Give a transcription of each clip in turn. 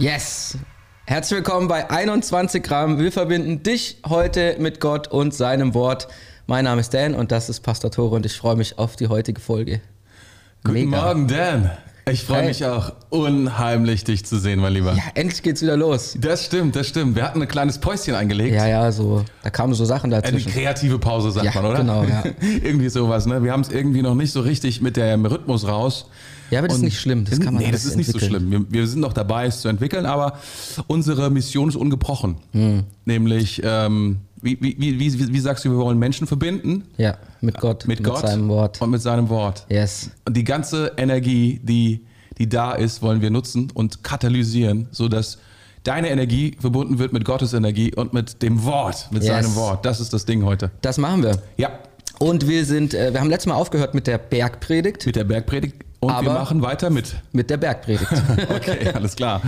Yes! Herzlich willkommen bei 21 Gramm. Wir verbinden dich heute mit Gott und seinem Wort. Mein Name ist Dan und das ist Pastor Tore und ich freue mich auf die heutige Folge. Guten Mega. Morgen, Dan. Ich freue Hey. mich auch unheimlich, dich zu sehen, mein Lieber. Ja, endlich geht's wieder los. Das stimmt, das stimmt. Wir hatten ein kleines Päuschen eingelegt. Ja, ja, so, da kamen so Sachen Eine dazwischen. kreative Pause, sagt Ja, man, oder? genau, ja. irgendwie sowas, ne? Wir haben es irgendwie noch nicht so richtig mit dem Rhythmus raus. Ja, aber das ist Und- nicht schlimm, das kann man Nee, das ist nicht so entwickeln. schlimm. Wir, wir sind noch dabei, es zu entwickeln, aber unsere Mission ist ungebrochen. Hm. Nämlich, ähm, wie, wie, wie, wie, sagst du, wir wollen Menschen verbinden Ja, mit Gott, mit, Gott seinem Wort. und mit seinem Wort. Yes. Und die ganze Energie, die, die da ist, wollen wir nutzen und katalysieren, sodass deine Energie verbunden wird mit Gottes Energie und mit dem Wort, mit Yes. seinem Wort. Das ist das Ding heute. Das machen wir. Ja, Und wir sind, äh, wir haben letztes Mal aufgehört mit der Bergpredigt. mit der Bergpredigt. Und wir Aber- machen weiter mit. Mit der Bergpredigt. Okay, alles klar.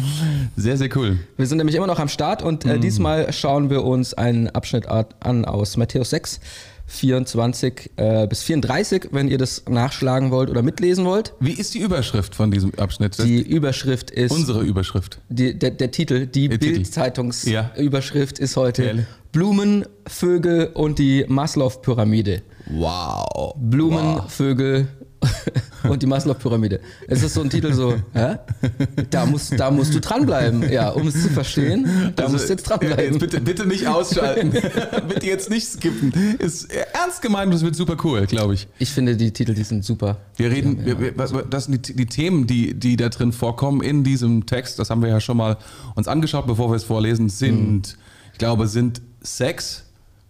Sehr, sehr cool. Wir sind nämlich immer noch am Start und äh, diesmal schauen wir uns einen Abschnitt an aus Matthäus 6, 24 äh, bis 34, wenn ihr das nachschlagen wollt oder mitlesen wollt. Wie ist die Überschrift von diesem Abschnitt? Das Die Überschrift ist, unsere Überschrift. die, der, der Titel, die. Bild-Zeitungsüberschrift ist heute Geil. Blumen, Vögel und die Maslow-Pyramide. Wow. Blumen, Vögel und die Maslow-Pyramide. Es ist so ein Titel so, hä? Da musst, da musst du dranbleiben, ja, um es zu verstehen. Da musst du jetzt ja, dranbleiben. jetzt bitte, bitte nicht ausschalten. bitte jetzt nicht skippen. Ist ernst gemeint, das wird super cool, glaube ich. Ich finde die Titel, die sind super. Wir reden, wir, wir, das sind die, die Themen, die, die da drin vorkommen in diesem Text, das haben wir ja schon mal uns angeschaut, bevor wir es vorlesen, sind, ich glaube, sind Sex,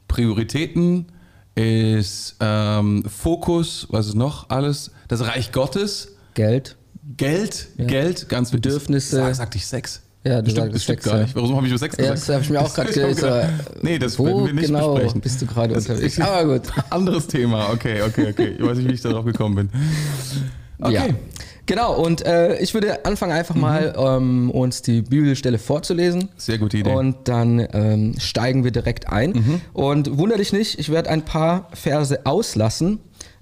Prioritäten, ist ähm, Fokus, was ist noch alles? Das Reich Gottes, Geld. Geld, Geld, ganz. Bedürfnisse. Sag, sagte ich Sex? Ja, du stimmt, sagst Sex, gar ja. nicht. Warum habe ich über Sex Ja, gesagt? das habe ich mir auch gerade gedacht. Nee, das Wo werden wir nicht genau besprechen. bist du gerade unterwegs? Aber gut. Anderes Thema, okay, okay, okay. Ich weiß nicht, wie ich darauf gekommen bin. Okay. Ja. Genau, und äh, ich würde anfangen einfach mal ähm, uns die Bibelstelle vorzulesen. Sehr gute Idee. Und dann ähm, steigen wir direkt ein. Und wunder dich nicht, ich werde ein paar Verse auslassen.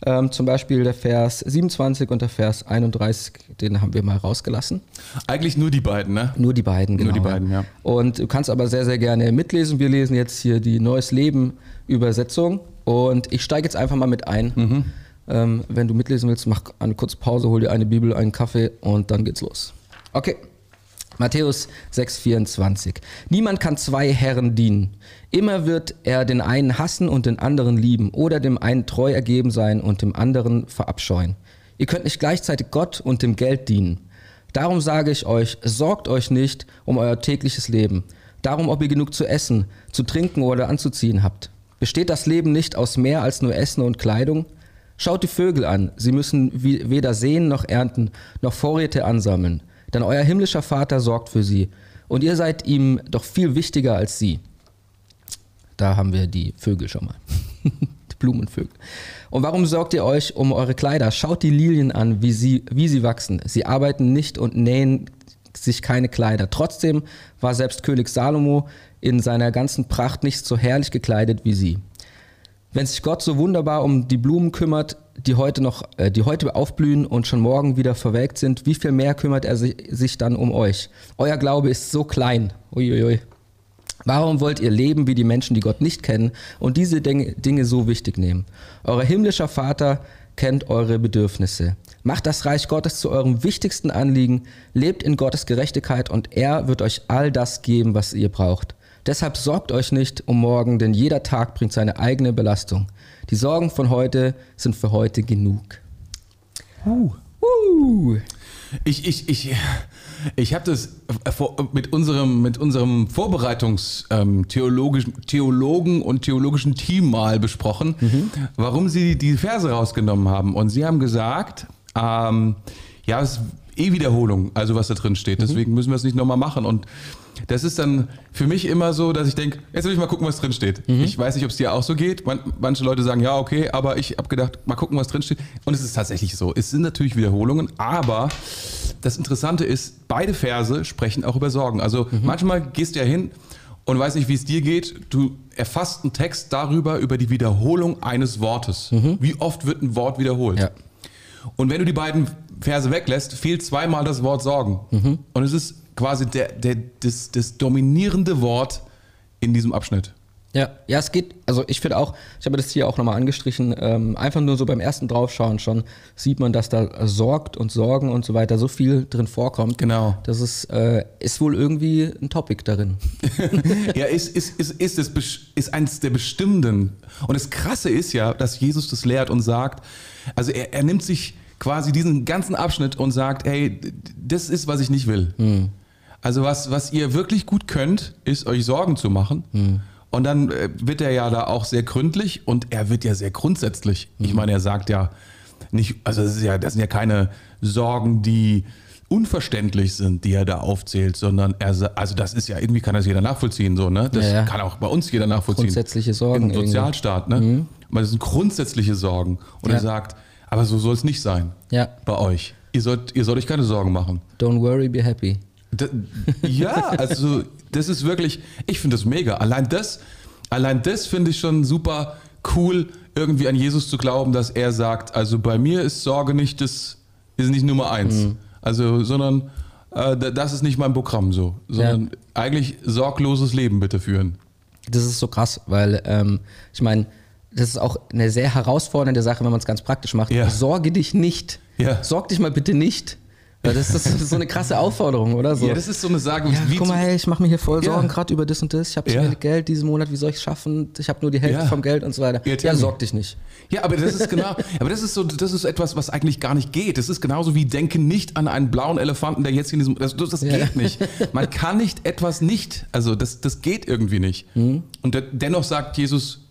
Ähm, zum Beispiel der Vers 27 und der Vers 31, den haben wir mal rausgelassen. Eigentlich nur die beiden, ne? Nur die beiden, genau. Nur die beiden, ja. Und du kannst aber sehr, sehr gerne mitlesen. Wir lesen jetzt hier die Neues Leben Übersetzung. Und ich steige jetzt einfach mal mit ein. Mhm. Ähm, wenn du mitlesen willst, mach eine kurze Pause, hol dir eine Bibel, einen Kaffee und dann geht's los. Okay. Matthäus 6,24. Niemand kann zwei Herren dienen. Immer wird er den einen hassen und den anderen lieben oder dem einen treu ergeben sein und dem anderen verabscheuen. Ihr könnt nicht gleichzeitig Gott und dem Geld dienen. Darum sage ich euch, sorgt euch nicht um euer tägliches Leben. Darum, ob ihr genug zu essen, zu trinken oder anzuziehen habt. Besteht das Leben nicht aus mehr als nur Essen und Kleidung? Schaut die Vögel an, sie müssen weder säen noch ernten, noch Vorräte ansammeln. Denn euer himmlischer Vater sorgt für sie. Und ihr seid ihm doch viel wichtiger als sie. Da haben wir die Vögel schon mal. die Blumenvögel. Und warum sorgt ihr euch um eure Kleider? Schaut die Lilien an, wie sie, wie sie wachsen. Sie arbeiten nicht und nähen sich keine Kleider. Trotzdem war selbst König Salomo in seiner ganzen Pracht nicht so herrlich gekleidet wie sie. Wenn sich Gott so wunderbar um die Blumen kümmert, die heute noch, äh, die heute aufblühen und schon morgen wieder verwelkt sind, wie viel mehr kümmert er sich, sich dann um euch? Euer Glaube ist so klein. Uiuiui. Warum wollt ihr leben wie die Menschen, die Gott nicht kennen und diese Dinge, Dinge so wichtig nehmen? Euer himmlischer Vater kennt eure Bedürfnisse. Macht das Reich Gottes zu eurem wichtigsten Anliegen, lebt in Gottes Gerechtigkeit und er wird euch all das geben, was ihr braucht. Deshalb sorgt euch nicht um morgen, denn jeder Tag bringt seine eigene Belastung. Die Sorgen von heute sind für heute genug. Uh. Ich, ich, ich, ich habe das vor- mit unserem, mit unserem Vorbereitungs ähm, Theologen und theologischen Team mal besprochen, warum sie die Verse rausgenommen haben. Und sie haben gesagt, ähm, ja, es eh Wiederholung, also was da drin steht. Deswegen müssen wir es nicht nochmal machen. Und das ist dann für mich immer so, dass ich denke, jetzt will ich mal gucken, was drin steht. Ich weiß nicht, ob es dir auch so geht. Man, manche Leute sagen, ja, okay, aber ich habe gedacht, mal gucken, was drin steht. Und es ist tatsächlich so. Es sind natürlich Wiederholungen, aber das Interessante ist, beide Verse sprechen auch über Sorgen. Also manchmal gehst du ja hin und weiß nicht, wie es dir geht. Du erfasst einen Text darüber, über die Wiederholung eines Wortes. Wie oft wird ein Wort wiederholt? Ja. Und wenn du die beiden Verse weglässt, fehlt zweimal das Wort Sorgen. Und es ist quasi der, der, das, das dominierende Wort in diesem Abschnitt. Ja, ja, es geht, also ich finde auch, ich habe das hier auch nochmal angestrichen, ähm, einfach nur so beim ersten Draufschauen schon sieht man, dass da sorgt und Sorgen und so weiter so viel drin vorkommt. Genau. Das ist, äh, ist wohl irgendwie ein Topic darin. ja, ist, ist, ist, ist, es, ist eines der bestimmenden. Und das Krasse ist ja, dass Jesus das lehrt und sagt, also er, er nimmt sich quasi diesen ganzen Abschnitt und sagt, hey, das ist, was ich nicht will. Hm. Also was, was ihr wirklich gut könnt, ist euch Sorgen zu machen. Hm und dann äh, wird er ja da auch sehr gründlich und er wird ja sehr grundsätzlich. Ich mhm. meine, er sagt ja nicht, also das, ist ja, das sind ja keine Sorgen, die unverständlich sind, die er da aufzählt, sondern er, also das ist ja, irgendwie kann das jeder nachvollziehen, so, ne? Das ja, ja. kann auch bei uns jeder nachvollziehen. Grundsätzliche Sorgen. Im Sozialstaat, ne? Mhm. Aber das sind grundsätzliche Sorgen. Und ja. er sagt, aber so soll es nicht sein. Ja. Bei euch. Ihr sollt, ihr sollt euch keine Sorgen machen. Don't worry, be happy. Da, ja, also das ist wirklich, ich finde das mega. Allein das, allein das finde ich schon super cool, irgendwie an Jesus zu glauben, dass er sagt, also bei mir ist Sorge nicht das, ist nicht Nummer eins. Mhm. Also, sondern äh, das ist nicht mein Programm so, sondern ja. eigentlich sorgloses Leben bitte führen. Das ist so krass, weil ähm, ich meine, das ist auch eine sehr herausfordernde Sache, wenn man es ganz praktisch macht. Ja. Sorge dich nicht. Ja. Sorg dich mal bitte nicht ja, das, ist, das ist so eine krasse Aufforderung, oder so? Ja, das ist so eine Sage. Ja, guck mal, hey, ich mache mir hier voll Sorgen ja. gerade über das und das. Ich habe ja. wenig Geld diesen Monat, wie soll ich es schaffen? Ich habe nur die Hälfte ja. vom Geld und so weiter. Ja, ja, sorg dich nicht. Ja, aber das ist genau, aber das ist so, das ist etwas, was eigentlich gar nicht geht. Das ist genauso wie denken nicht an einen blauen Elefanten, der jetzt in diesem, das, das geht nicht. Man kann nicht etwas nicht, also das, das geht irgendwie nicht. Mhm. Und dennoch sagt Jesus,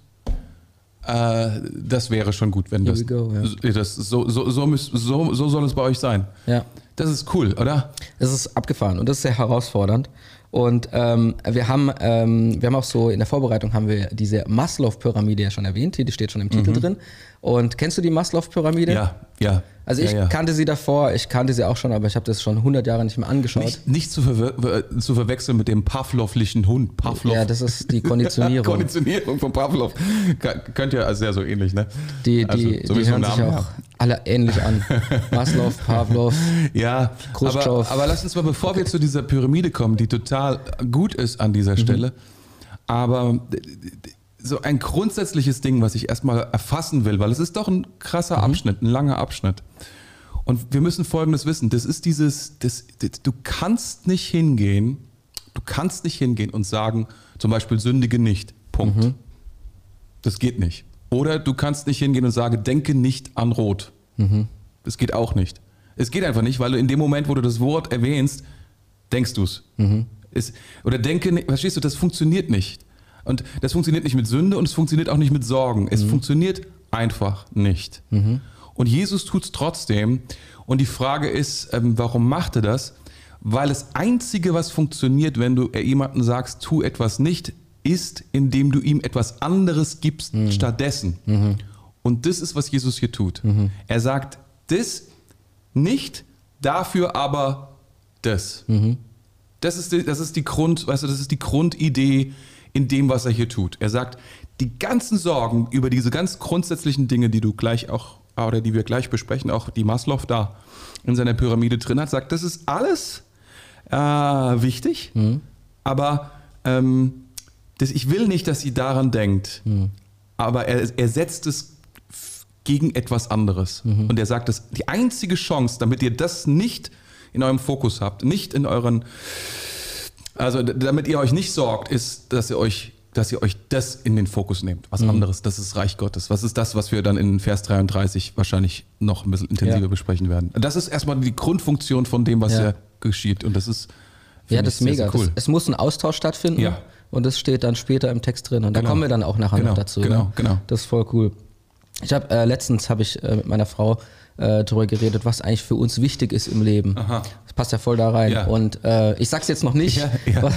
äh, das wäre schon gut, wenn das, go, das so, so, so, so, so soll es bei euch sein. Ja. Das ist cool, oder? Das ist abgefahren und das ist sehr herausfordernd. Und ähm, wir haben, ähm, wir haben auch so in der Vorbereitung haben wir diese Maslow-Pyramide ja schon erwähnt, die steht schon im Titel mhm. drin. Und kennst du die Maslow-Pyramide? Ja, ja. Also ich ja, ja. kannte sie davor, ich kannte sie auch schon, aber ich habe das schon 100 Jahre nicht mehr angeschaut. Nicht, nicht zu, ver zu, verwechseln mit dem Pavlovlichen Hund. Pavlov. Ja, das ist die Konditionierung. Konditionierung von Pavlov. Könnt ihr also sehr so ähnlich, ne? Die, die, also, die hören sich auch ja. alle ähnlich an. Maslow, Pavlov, ja, Khrushchev. Aber, aber lass uns mal, bevor okay. wir zu dieser Pyramide kommen, die total gut ist an dieser mhm. Stelle, aber so ein grundsätzliches Ding, was ich erstmal erfassen will, weil es ist doch ein krasser mhm. Abschnitt, ein langer Abschnitt. Und wir müssen Folgendes wissen: Das ist dieses, das, das, du kannst nicht hingehen, du kannst nicht hingehen und sagen, zum Beispiel sündige nicht. Punkt. Mhm. Das geht nicht. Oder du kannst nicht hingehen und sagen, denke nicht an Rot. Mhm. Das geht auch nicht. Es geht einfach nicht, weil du in dem Moment, wo du das Wort erwähnst, denkst du mhm. es. Oder denke, verstehst du, das funktioniert nicht. Und das funktioniert nicht mit Sünde und es funktioniert auch nicht mit Sorgen. Es mhm. funktioniert einfach nicht. Mhm. Und Jesus tut es trotzdem. Und die Frage ist, ähm, warum macht er das? Weil das Einzige, was funktioniert, wenn du jemandem sagst, tu etwas nicht, ist, indem du ihm etwas anderes gibst mhm. stattdessen. Mhm. Und das ist, was Jesus hier tut. Mhm. Er sagt, das nicht, dafür aber das. Mhm. Das ist, die, das ist die Grund, weißt du, das ist die Grundidee in dem, was er hier tut. Er sagt, die ganzen Sorgen über diese ganz grundsätzlichen Dinge, die du gleich auch, oder die wir gleich besprechen, auch die Maslow da in seiner Pyramide drin hat, sagt, das ist alles äh, wichtig, mhm. aber ähm, das, ich will nicht, dass sie daran denkt, mhm. aber er, er setzt es gegen etwas anderes. Mhm. Und er sagt, dass die einzige Chance, damit ihr das nicht in eurem Fokus habt, nicht in euren also damit ihr euch nicht sorgt, ist, dass ihr euch dass ihr euch das in den Fokus nehmt. Was mhm. anderes, das ist Reich Gottes. Was ist das, was wir dann in Vers 33 wahrscheinlich noch ein bisschen intensiver ja. besprechen werden? Das ist erstmal die Grundfunktion von dem, was ja. hier geschieht. Und das ist. Ja, das ist mega. Sehr, sehr cool. Das, es muss ein Austausch stattfinden. Ja. Und das steht dann später im Text drin. Und da genau. kommen wir dann auch nachher genau. noch dazu. Genau, ne? genau. Das ist voll cool. Ich habe äh, letztens habe ich äh, mit meiner Frau äh, darüber geredet, was eigentlich für uns wichtig ist im Leben. Aha. Das passt ja voll da rein. Ja. Und äh, ich sag's jetzt noch nicht, ja, ja. was,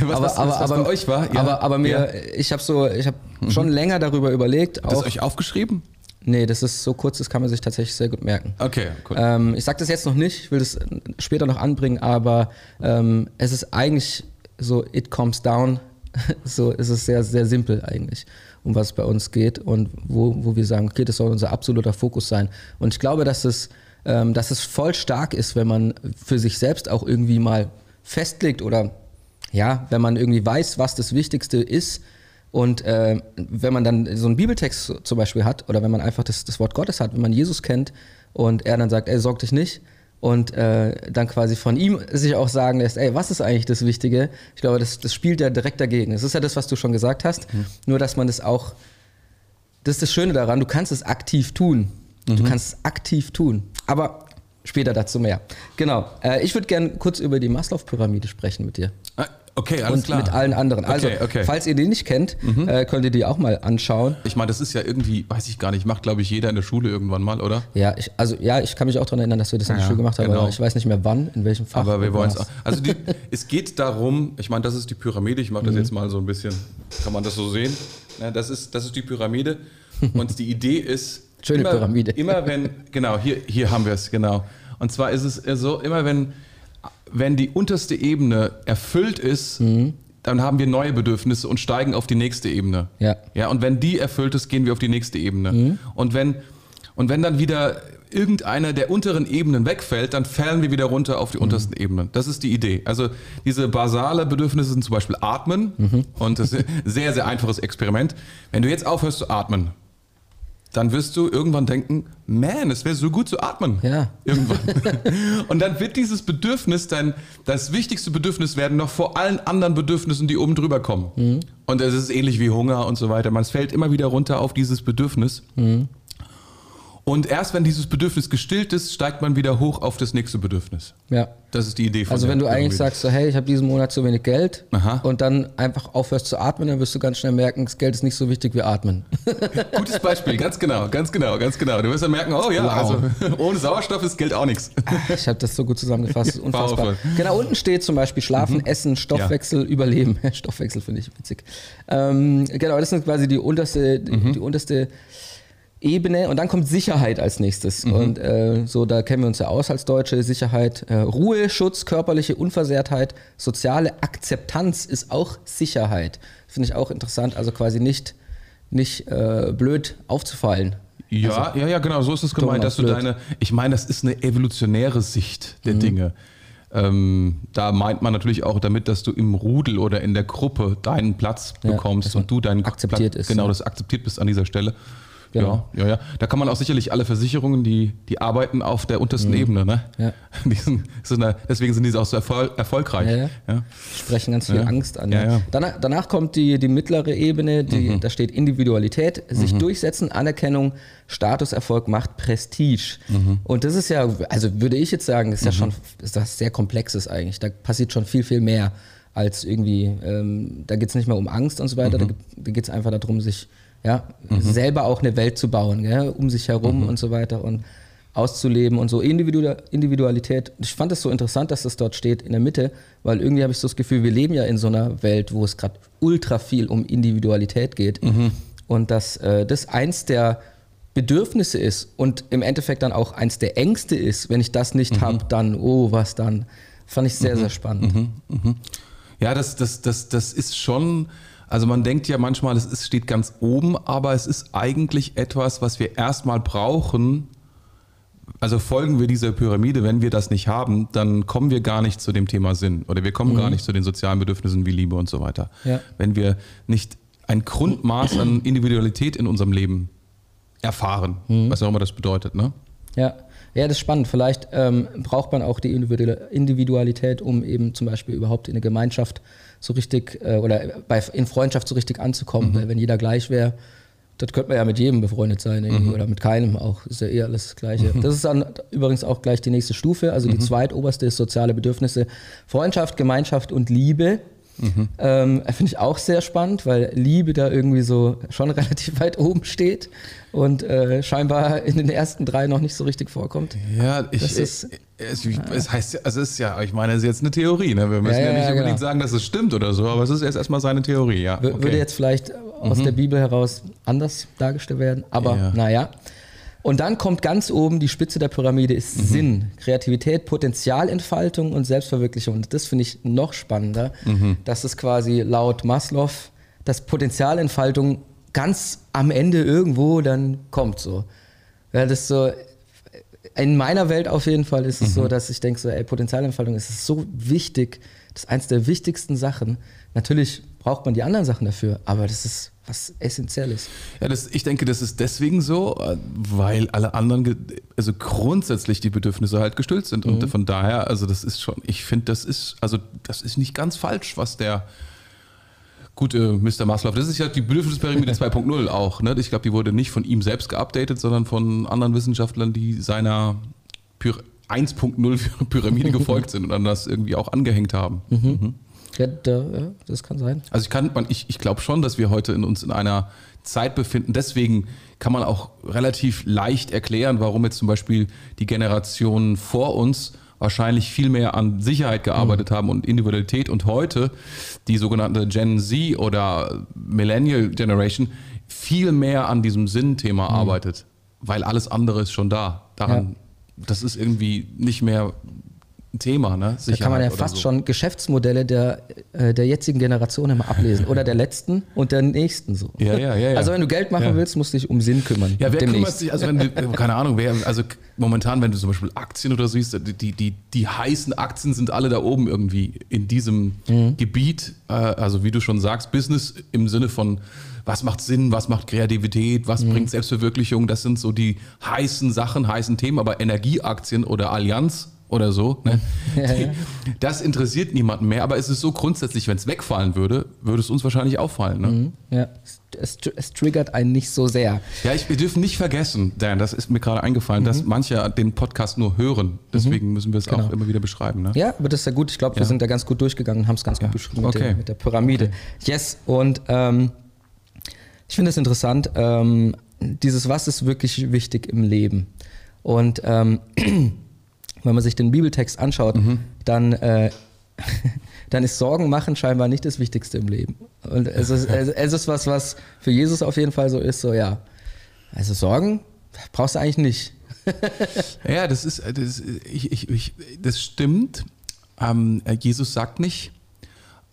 aber, was, aber, was, aber, bei euch war. Aber, aber mir, ich habe so, ich habe mhm. schon länger darüber überlegt. Habt ihr euch aufgeschrieben? Nee, das ist so kurz, das kann man sich tatsächlich sehr gut merken. Okay, cool. Ähm, ich sage das jetzt noch nicht, ich will das später noch anbringen, aber ähm, es ist eigentlich so, it comes down, so ist es sehr, sehr simpel eigentlich um was es bei uns geht und wo, wo wir sagen, okay, das soll unser absoluter Fokus sein. Und ich glaube, dass es, ähm, dass es voll stark ist, wenn man für sich selbst auch irgendwie mal festlegt oder ja, wenn man irgendwie weiß, was das Wichtigste ist und äh, wenn man dann so einen Bibeltext zum Beispiel hat oder wenn man einfach das, das Wort Gottes hat, wenn man Jesus kennt und er dann sagt, ey, sorg dich nicht und äh, dann quasi von ihm sich auch sagen lässt, ey, was ist eigentlich das Wichtige? Ich glaube, das, das spielt ja direkt dagegen. Das ist ja das, was du schon gesagt hast, mhm. nur dass man das auch, das ist das Schöne daran, du kannst es aktiv tun. Mhm. Du kannst es aktiv tun. Aber später dazu mehr. Genau. Äh, ich würde gerne kurz über die Maslow-Pyramide sprechen mit dir. Okay, alles und klar. mit allen anderen. Also, Okay, okay. falls ihr die nicht kennt, Mhm. äh, könnt ihr die auch mal anschauen. Ich meine, das ist ja irgendwie, weiß ich gar nicht, macht glaube ich jeder in der Schule irgendwann mal, oder? Ja, ich, also ja, ich kann mich auch daran erinnern, dass wir das in der Ja, Schule gemacht haben, genau. aber ich weiß nicht mehr wann, in welchem Fach. Aber wir wollen es. Also die, es geht darum, ich meine, das ist die Pyramide, ich mache Mhm. das jetzt mal so ein bisschen, kann man das so sehen? Ja, das, ist, das ist die Pyramide und die Idee ist, Schöne immer, Pyramide. immer wenn, genau, hier, hier haben wir es, genau. Und zwar ist es so, immer wenn, wenn die unterste Ebene erfüllt ist, Mhm. dann haben wir neue Bedürfnisse und steigen auf die nächste Ebene. Ja. Ja, und wenn die erfüllt ist, gehen wir auf die nächste Ebene. Und, wenn, und wenn dann wieder irgendeine der unteren Ebenen wegfällt, dann fallen wir wieder runter auf die untersten Ebenen. Das ist die Idee. Also diese basale Bedürfnisse sind zum Beispiel Atmen. Und das ist ein sehr, sehr einfaches Experiment. Wenn du jetzt aufhörst zu atmen, dann wirst du irgendwann denken, man, es wäre so gut zu atmen. Ja. Irgendwann. Und dann wird dieses Bedürfnis dein, das wichtigste Bedürfnis werden noch vor allen anderen Bedürfnissen, die oben drüber kommen. Und es ist ähnlich wie Hunger und so weiter. Man fällt immer wieder runter auf dieses Bedürfnis. Und erst wenn dieses Bedürfnis gestillt ist, steigt man wieder hoch auf das nächste Bedürfnis. Ja. Das ist die Idee von Also wenn du eigentlich Pyramide. sagst, so, hey, ich habe diesen Monat zu wenig Geld Aha. und dann einfach aufhörst zu atmen, dann wirst du ganz schnell merken, das Geld ist nicht so wichtig wie atmen. Gutes Beispiel, ganz genau, ganz genau, ganz genau. Du wirst dann merken, oh ja, Wow. also ohne Sauerstoff ist Geld auch nichts. Ich habe das so gut zusammengefasst, unfassbar. Powerful. Genau, unten steht zum Beispiel Schlafen, Essen, Stoffwechsel, Überleben. Stoffwechsel finde ich witzig. Ähm, genau, das sind quasi die unterste, die, die unterste Ebene und dann kommt Sicherheit als nächstes. Und äh, so, da kennen wir uns ja aus als Deutsche. Sicherheit, äh, Ruhe, Schutz, körperliche Unversehrtheit, soziale Akzeptanz ist auch Sicherheit. Finde ich auch interessant. Also quasi nicht, nicht äh, blöd aufzufallen. Ja, ja, ja, genau, so ist es gemeint, dass du blöd. deine, ich meine, das ist eine evolutionäre Sicht der Dinge. Ähm, da meint man natürlich auch damit, dass du im Rudel oder in der Gruppe deinen Platz bekommst und du deinen akzeptiert Platz, ist, Genau, ja. das akzeptiert bist an dieser Stelle. Genau. Ja, ja, ja. Da kann man auch sicherlich alle Versicherungen, die, die arbeiten auf der untersten Ebene, ne? Ja. Sind, sind da, deswegen sind die auch so erfol erfolgreich. Ja, ja. Sprechen ganz viel. Angst an. Ja. Danach, danach kommt die, die mittlere Ebene, die, Mhm. da steht Individualität, sich durchsetzen, Anerkennung, Statuserfolg macht Prestige. Mhm. Und das ist ja, also würde ich jetzt sagen, ist ja schon ist das sehr komplexes eigentlich. Da passiert schon viel, viel mehr als irgendwie, ähm, da geht es nicht mehr um Angst und so weiter, Mhm. da, da geht es einfach darum, sich ja, selber auch eine Welt zu bauen, gell, um sich herum Mhm. und so weiter. Und auszuleben und so Individu Individualität. Ich fand es so interessant, dass das dort steht in der Mitte, weil irgendwie habe ich so das Gefühl, wir leben ja in so einer Welt, wo es gerade ultra viel um Individualität geht und dass äh, das eins der Bedürfnisse ist und im Endeffekt dann auch eins der Ängste ist. Wenn ich das nicht habe, dann, oh, was dann? Fand ich sehr, sehr spannend. Ja, das, das, das, das ist schon, also man denkt ja manchmal, es ist, steht ganz oben, aber es ist eigentlich etwas, was wir erstmal brauchen. Also folgen wir dieser Pyramide, wenn wir das nicht haben, dann kommen wir gar nicht zu dem Thema Sinn oder wir kommen gar nicht zu den sozialen Bedürfnissen wie Liebe und so weiter. Ja. Wenn wir nicht ein Grundmaß an Individualität in unserem Leben erfahren, was auch immer das bedeutet, ne? Ja. ja, das ist spannend. Vielleicht ähm, braucht man auch die Individu- Individualität, um eben zum Beispiel überhaupt in eine Gemeinschaft so richtig äh, oder bei, in Freundschaft so richtig anzukommen. Weil wenn jeder gleich wäre, das könnte man ja mit jedem befreundet sein irgendwie, oder mit keinem auch. Ist ja eh alles das Gleiche. Das ist dann übrigens auch gleich die nächste Stufe. Also die zweitoberste ist soziale Bedürfnisse. Freundschaft, Gemeinschaft und Liebe. Ähm, Finde ich auch sehr spannend, weil Liebe da irgendwie so schon relativ weit oben steht und äh, scheinbar in den ersten drei noch nicht so richtig vorkommt. Ja, ich, ist- es, es heißt ja, also es ist ja, ich meine, es ist jetzt eine Theorie, ne? Wir müssen Ja, ja, ja, nicht unbedingt genau. sagen, dass es stimmt oder so, aber es ist erst erstmal seine Theorie, ja. Okay. Mhm. Würde jetzt vielleicht aus der Bibel heraus anders dargestellt werden, aber Ja. naja. Und dann kommt ganz oben die Spitze der Pyramide ist Mhm. Sinn, Kreativität, Potenzialentfaltung und Selbstverwirklichung. Und das finde ich noch spannender, Mhm. dass es quasi laut Maslow, dass Potenzialentfaltung ganz am Ende irgendwo dann kommt so. Ja, das so, in meiner Welt auf jeden Fall ist es Mhm. so, dass ich denke so, ey, Potenzialentfaltung ist so wichtig, Das ist eins der wichtigsten Sachen. Natürlich braucht man die anderen Sachen dafür, aber das ist was Essentielles. Ja, das, ich denke, das ist deswegen so, äh, weil alle anderen, also grundsätzlich die Bedürfnisse halt gestillt sind. Und von daher, also das ist schon, ich finde, das ist, also das ist nicht ganz falsch, was der gute Mr. Maslow, das ist ja die Bedürfnispyramide 2.0 auch. Ne? Ich glaube, die wurde nicht von ihm selbst geupdatet, sondern von anderen Wissenschaftlern, die seiner Pyra 1.0 Pyramide gefolgt sind und dann das irgendwie auch angehängt haben. Ja, da, ja das kann sein. Also ich kann, man, ich, ich glaube schon, dass wir heute in uns in einer Zeit befinden. Deswegen kann man auch relativ leicht erklären, warum jetzt zum Beispiel die Generationen vor uns wahrscheinlich viel mehr an Sicherheit gearbeitet haben und Individualität. Und heute die sogenannte Gen Z oder Millennial Generation viel mehr an diesem Sinnthema arbeitet, weil alles andere ist schon da. Daran, das ist irgendwie nicht mehr ein Thema, ne? Da kann man ja fast so. schon Geschäftsmodelle der, äh, der jetzigen Generation immer ablesen. Oder der letzten und der nächsten so. Ja, ja, ja, ja. Also wenn du Geld machen Ja. willst, musst du dich um Sinn kümmern. Ja, wer kümmert demnächst. sich, also wenn du, keine Ahnung, wer, also momentan, wenn du zum Beispiel Aktien oder so siehst, die, die, die, heißen Aktien sind alle da oben irgendwie in diesem Gebiet, äh, also wie du schon sagst, Business im Sinne von, was macht Sinn, was macht Kreativität, was bringt Selbstverwirklichung, das sind so die heißen Sachen, heißen Themen, aber Energieaktien oder Allianz oder so, ne? die, das interessiert niemanden mehr, aber es ist so grundsätzlich, wenn es wegfallen würde, würde es uns wahrscheinlich auffallen. Ne? Ja, es, es, triggert einen nicht so sehr. Ja, ich, wir dürfen nicht vergessen, Dan, das ist mir gerade eingefallen, dass manche den Podcast nur hören. Deswegen müssen wir es auch immer wieder beschreiben. Ne? Ja, aber das ist ja gut. Ich glaube, wir Ja. sind da ganz gut durchgegangen und haben es ganz gut beschrieben mit, Okay. der, mit der Pyramide. Yes, und ähm, ich finde es interessant, ähm, dieses Was ist wirklich wichtig im Leben. Und ähm, wenn man sich den Bibeltext anschaut, dann, äh, dann ist Sorgen machen scheinbar nicht das Wichtigste im Leben. Und es ist, es ist was, was für Jesus auf jeden Fall so ist, so ja. Also Sorgen brauchst du eigentlich nicht. Ja, das ist, das, ich, ich, ich, das stimmt. Ähm, Jesus sagt nicht,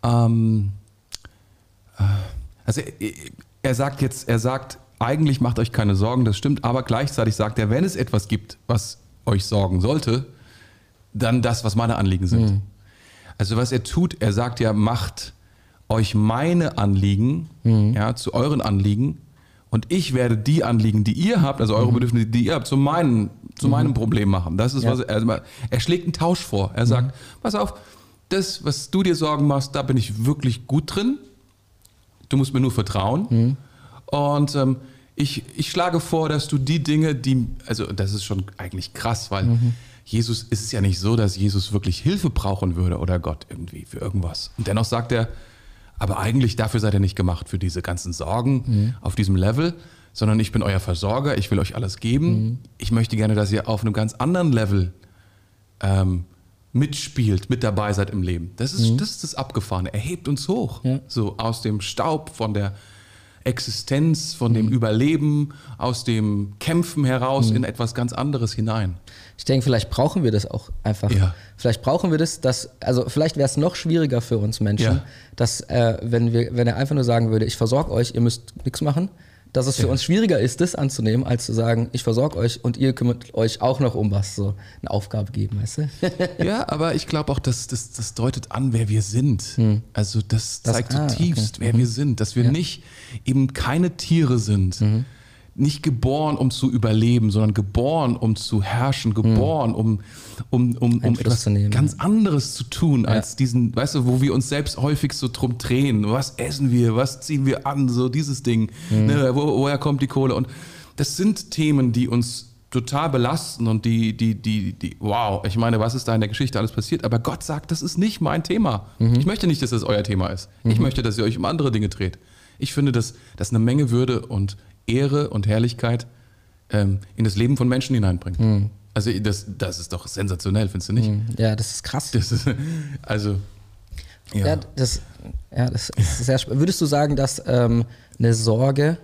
ähm, äh, also er, er sagt jetzt, er sagt, eigentlich macht euch keine Sorgen, das stimmt, aber gleichzeitig sagt er, wenn es etwas gibt, was euch sorgen sollte, dann das, was meine Anliegen sind. Also was er tut, er sagt ja, macht euch meine Anliegen, ja, zu euren Anliegen und ich werde die Anliegen, die ihr habt, also eure Bedürfnisse, die ihr habt, zu, meinen, zu meinem Problem machen. Das ist Ja. was er, also er schlägt einen Tausch vor. Er sagt, pass auf, das, was du dir Sorgen machst, da bin ich wirklich gut drin. Du musst mir nur vertrauen. Und ähm, ich, ich schlage vor, dass du die Dinge, die, also das ist schon eigentlich krass, weil Jesus ist es ja nicht so, dass Jesus wirklich Hilfe brauchen würde oder Gott irgendwie für irgendwas. Und dennoch sagt er, aber eigentlich dafür seid ihr nicht gemacht, für diese ganzen Sorgen auf diesem Level, sondern ich bin euer Versorger, ich will euch alles geben. Ich möchte gerne, dass ihr auf einem ganz anderen Level ähm, mitspielt, mit dabei seid im Leben. Das ist, das, ist das Abgefahrene. Er hebt uns hoch. Ja. So aus dem Staub, von der Existenz, von dem Überleben, aus dem Kämpfen heraus in etwas ganz anderes hinein. Ich denke, vielleicht brauchen wir das auch einfach. Ja. Vielleicht brauchen wir das, dass, also vielleicht wäre es noch schwieriger für uns Menschen, Ja. dass äh, wenn wir, wenn er einfach nur sagen würde, ich versorge euch, ihr müsst nichts machen, dass es für uns schwieriger ist, das anzunehmen, als zu sagen, ich versorge euch und ihr kümmert euch auch noch um was, so eine Aufgabe geben, weißt du? Ja, aber ich glaube auch, dass das, das deutet an, wer wir sind. Also das, Das- zeigt ah, zutiefst, wer wir sind. Dass wir nicht eben keine Tiere sind. Nicht geboren, um zu überleben, sondern geboren, um zu herrschen, geboren, um, um, um, um etwas zu nehmen, ganz anderes zu tun, als diesen, weißt du, wo wir uns selbst häufig so drum drehen. Was essen wir? Was ziehen wir an? So dieses Ding. Ne, wo, woher kommt die Kohle? Und das sind Themen, die uns total belasten und die, die, die, die, wow, ich meine, was ist da in der Geschichte alles passiert? Aber Gott sagt, das ist nicht mein Thema. Ich möchte nicht, dass das euer Thema ist. Ich möchte, dass ihr euch um andere Dinge dreht. Ich finde, dass, dass eine Menge Würde und Ehre und Herrlichkeit ähm, in das Leben von Menschen hineinbringt. Also das, das ist doch sensationell, findest du nicht? Ja, das ist krass. Das ist, also, ja. Ja, das, ja, das ist sehr spannend. Würdest du sagen, dass ähm, eine Sorge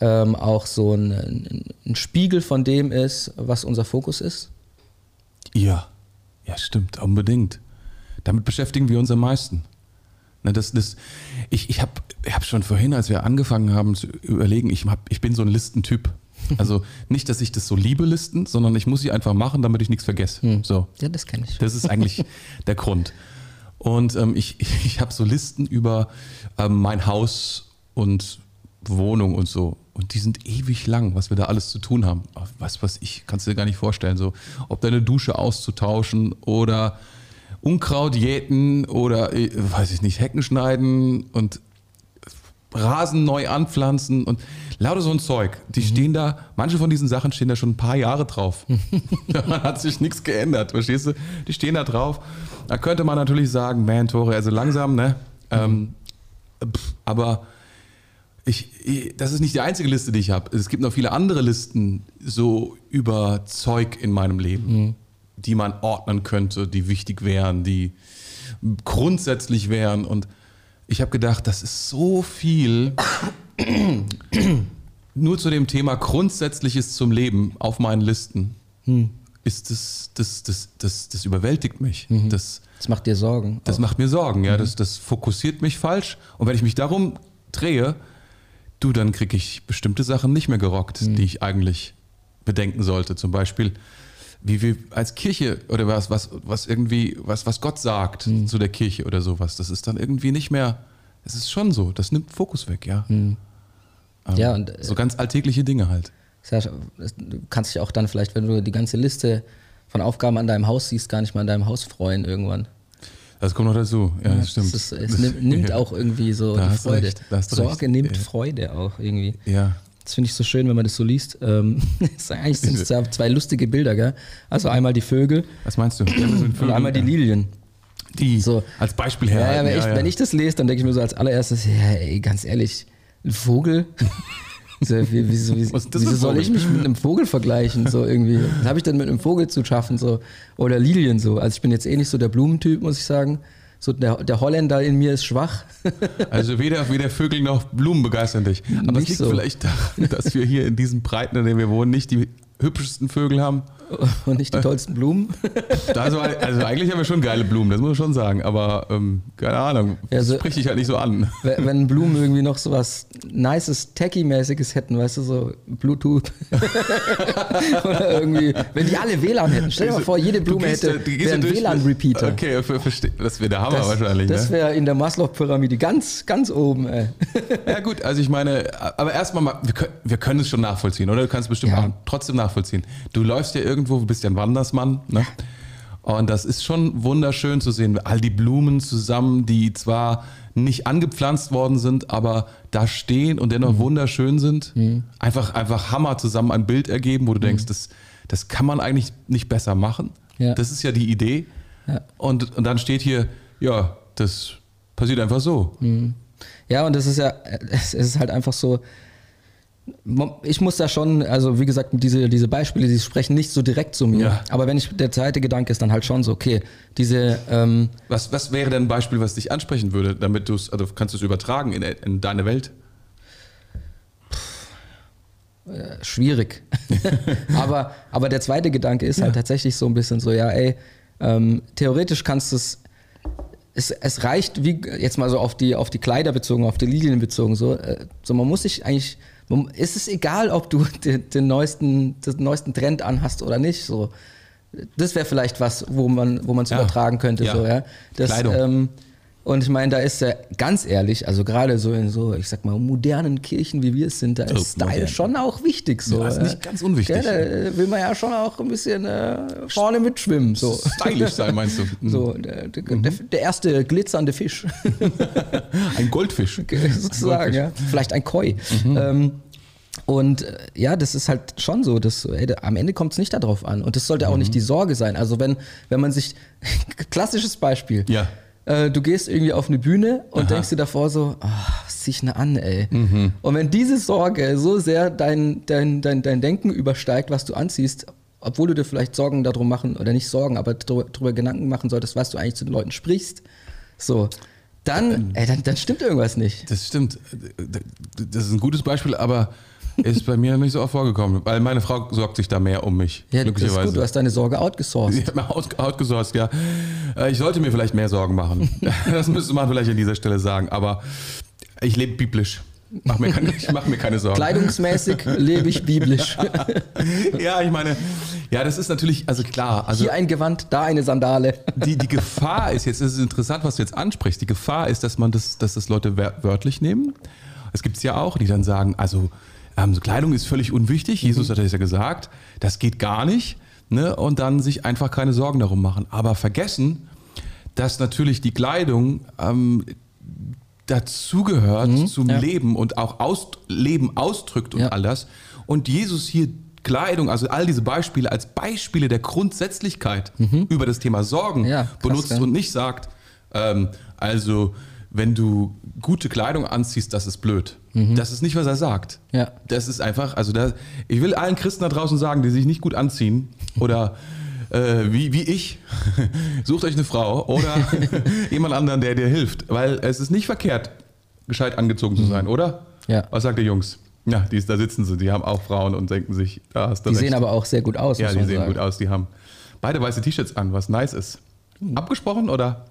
ähm, auch so ein, ein Spiegel von dem ist, was unser Fokus ist? Ja, ja, stimmt, unbedingt. Damit beschäftigen wir uns am meisten. Ne, das, das, ich ich habe ich hab schon vorhin, als wir angefangen haben zu überlegen, ich, hab, ich bin so ein Listentyp. Also nicht, dass ich das so liebe, Listen, sondern ich muss sie einfach machen, damit ich nichts vergesse. So. Ja, das kenne ich. Das ist eigentlich der Grund. Und ähm, ich, ich habe so Listen über ähm, mein Haus und Wohnung und so. Und die sind ewig lang, was wir da alles zu tun haben. Was, was ich, kannst du dir gar nicht vorstellen. So, ob deine Dusche auszutauschen oder Unkraut jäten oder, äh, weiß ich nicht, Hecken schneiden und Rasen neu anpflanzen und lauter so ein Zeug. Die mhm. stehen da, manche von diesen Sachen stehen da schon ein paar Jahre drauf. da hat sich nichts geändert, verstehst du? Die stehen da drauf. Da könnte man natürlich sagen, man, Tore, also langsam, ne? Ähm, pff, aber ich, ich, das ist nicht die einzige Liste, die ich habe. Es gibt noch viele andere Listen so über Zeug in meinem Leben, mhm. Die man ordnen könnte, die wichtig wären, die grundsätzlich wären. Und ich habe gedacht, das ist so viel nur zu dem Thema Grundsätzliches zum Leben auf meinen Listen. Mhm. Ist das, das, das, das, das überwältigt mich. Mhm. Das, das macht dir Sorgen. Das auch. macht mir Sorgen, ja. Mhm. Das, das fokussiert mich falsch. Und wenn ich mich darum drehe, du, dann kriege ich bestimmte Sachen nicht mehr gerockt, mhm. die ich eigentlich bedenken sollte. Zum Beispiel, wie wir als Kirche oder was, was, was irgendwie, was, was Gott sagt mhm. zu der Kirche oder sowas, das ist dann irgendwie nicht mehr, es ist schon so, das nimmt Fokus weg, ja. Mhm. Ähm, ja, und so ganz alltägliche Dinge halt. Du kannst dich auch dann vielleicht, wenn du die ganze Liste von Aufgaben an deinem Haus siehst, gar nicht mal an deinem Haus freuen irgendwann. Das kommt noch dazu, ja, ja das stimmt. Das ist, es nimmt, nimmt auch irgendwie so da die Freude. Sorge nimmt ja. Freude auch irgendwie. Ja. Das finde ich so schön, wenn man das so liest. Ähm, eigentlich sind es zwei lustige Bilder, gell? Also einmal die Vögel. Was meinst du? und einmal die Lilien. Die so. als Beispiel her. Ja, ja, wenn, ich, wenn ich das lese, dann denke ich mir so als allererstes, ja, ey, ganz ehrlich, ein Vogel? So, wie, wieso, wie, wieso soll ich mich mit einem Vogel vergleichen? So irgendwie. Was habe ich denn mit einem Vogel zu schaffen? So? Oder Lilien so. Also ich bin jetzt eh nicht so der Blumentyp, muss ich sagen. So der, der Holländer in mir ist schwach. also weder, weder Vögel noch Blumen begeistern dich. Aber es liegt so. vielleicht daran, dass wir hier in diesen Breiten, in denen wir wohnen, nicht die hübschesten Vögel haben. Und nicht die tollsten Blumen. Also, also, eigentlich haben wir schon geile Blumen, das muss man schon sagen. Aber ähm, keine Ahnung, das also, spricht dich halt nicht so an. Wenn Blumen irgendwie noch so was Nices, Techie-mäßiges hätten, weißt du, so Bluetooth. Oder irgendwie, wenn die alle WLAN hätten. Stell dir mal vor, jede Blume gehst, hätte einen WLAN-Repeater. Okay, verstehe. Das wäre der Hammer das, wahrscheinlich. Das ne? wäre in der Maslow-Pyramide ganz, ganz oben. Ey. Ja gut, also ich meine, aber erstmal, wir können, wir können es schon nachvollziehen, oder? Du kannst es bestimmt ja. trotzdem nachvollziehen. Du läufst ja irgendwo, du bist ja ein Wandersmann. Ne? Und das ist schon wunderschön zu sehen, all die Blumen zusammen, die zwar nicht angepflanzt worden sind, aber da stehen und dennoch mhm. wunderschön sind. Mhm. Einfach, einfach Hammer zusammen ein Bild ergeben, wo du mhm. denkst, das, das kann man eigentlich nicht besser machen. Ja. Das ist ja die Idee. Ja. Und, und dann steht hier, ja, das passiert einfach so. Mhm. Ja, und das ist ja, es ist halt einfach so, ich muss da schon, also wie gesagt, diese, diese Beispiele, die sprechen nicht so direkt zu mir. Ja. Aber wenn ich, der zweite Gedanke ist dann halt schon so, okay, diese. Ähm, was, was wäre denn ein Beispiel, was dich ansprechen würde, damit du es, also kannst du es übertragen in, in deine Welt? Äh, schwierig. aber, aber der zweite Gedanke ist halt ja. halt tatsächlich so ein bisschen so, ja, ey, ähm, theoretisch kannst du es es, es reicht, wie jetzt mal so auf die, auf die Kleider bezogen, auf die Lilien bezogen, so, äh, so man muss sich eigentlich ist es egal, ob du den, den neuesten, den neuesten Trend anhast oder nicht. So. Das wäre vielleicht was, wo man wo es ja. übertragen könnte. Ja. So, ja? Das, Kleidung. Ähm, und ich meine, da ist ja ganz ehrlich, also gerade so in so, ich sag mal, modernen Kirchen, wie wir es sind, da ist oh, Style modern. schon auch wichtig. So. Ja, ist nicht ganz unwichtig. Ja, da will man ja schon auch ein bisschen äh, vorne mitschwimmen. So. Stylisch sein, meinst du? So, der, der, mhm. der, erste glitzernde Fisch. ein Goldfisch. Sozusagen, ein Goldfisch. ja. Vielleicht ein Koi. Mhm. Ähm, und äh, ja, das ist halt schon so. Dass, ey, am Ende kommt es nicht darauf an. Und das sollte auch mhm. nicht die Sorge sein. Also wenn, wenn man sich, klassisches Beispiel, ja äh, du gehst irgendwie auf eine Bühne und Aha. denkst dir davor so, oh, was zieh ich ne an, ey. Mhm. Und wenn diese Sorge so sehr dein, dein, dein, dein Denken übersteigt, was du anziehst, obwohl du dir vielleicht Sorgen darum machen, oder nicht Sorgen, aber darüber Gedanken machen solltest, was du eigentlich zu den Leuten sprichst, so, dann, ey, dann, dann stimmt irgendwas nicht. Das stimmt. Das ist ein gutes Beispiel, aber ist bei mir nicht so oft vorgekommen, weil meine Frau sorgt sich da mehr um mich. Ja, glücklicherweise. Das ist gut, du hast deine Sorge outgesourced. Ich habe out, outgesourced, ja. Äh, ich sollte mir vielleicht mehr Sorgen machen. Das müsste man vielleicht an dieser Stelle sagen, aber ich lebe biblisch. Mach mir keine, ich mache mir keine Sorgen. Kleidungsmäßig lebe ich biblisch. ja, ich meine, ja, das ist natürlich, also klar. Also Hier ein Gewand, da eine Sandale. die, die Gefahr ist jetzt, es ist interessant, was du jetzt ansprichst. Die Gefahr ist, dass man das, dass das Leute wör- wörtlich nehmen. Es gibt es ja auch, die dann sagen, also ähm, Kleidung ist völlig unwichtig. Jesus hat das ja gesagt, das geht gar nicht. Ne? Und dann sich einfach keine Sorgen darum machen. Aber vergessen, dass natürlich die Kleidung ähm, dazugehört zum ja. Leben und auch aus, Leben ausdrückt und Ja. all das. Und Jesus hier Kleidung, also all diese Beispiele als Beispiele der Grundsätzlichkeit über das Thema Sorgen Mhm. Ja, krass, benutzt und nicht sagt, ähm, also wenn du gute Kleidung anziehst, das ist blöd. Das ist nicht, was er sagt. Mhm. Ja. Das ist einfach, also da, ich will allen Christen da draußen sagen, die sich nicht gut anziehen oder äh, wie, wie ich, sucht euch eine Frau oder jemand anderen, der dir hilft, weil es ist nicht verkehrt, gescheit angezogen zu sein, oder? Mhm. Ja. Was sagt ihr Jungs? Ja, die, da sitzen sie, die haben auch Frauen und denken sich, da hast du Die recht. sehen aber auch sehr gut aus. Ja, die sehen sagen. gut aus. Die haben beide weiße T-Shirts an, was nice ist. Mhm. Abgesprochen oder?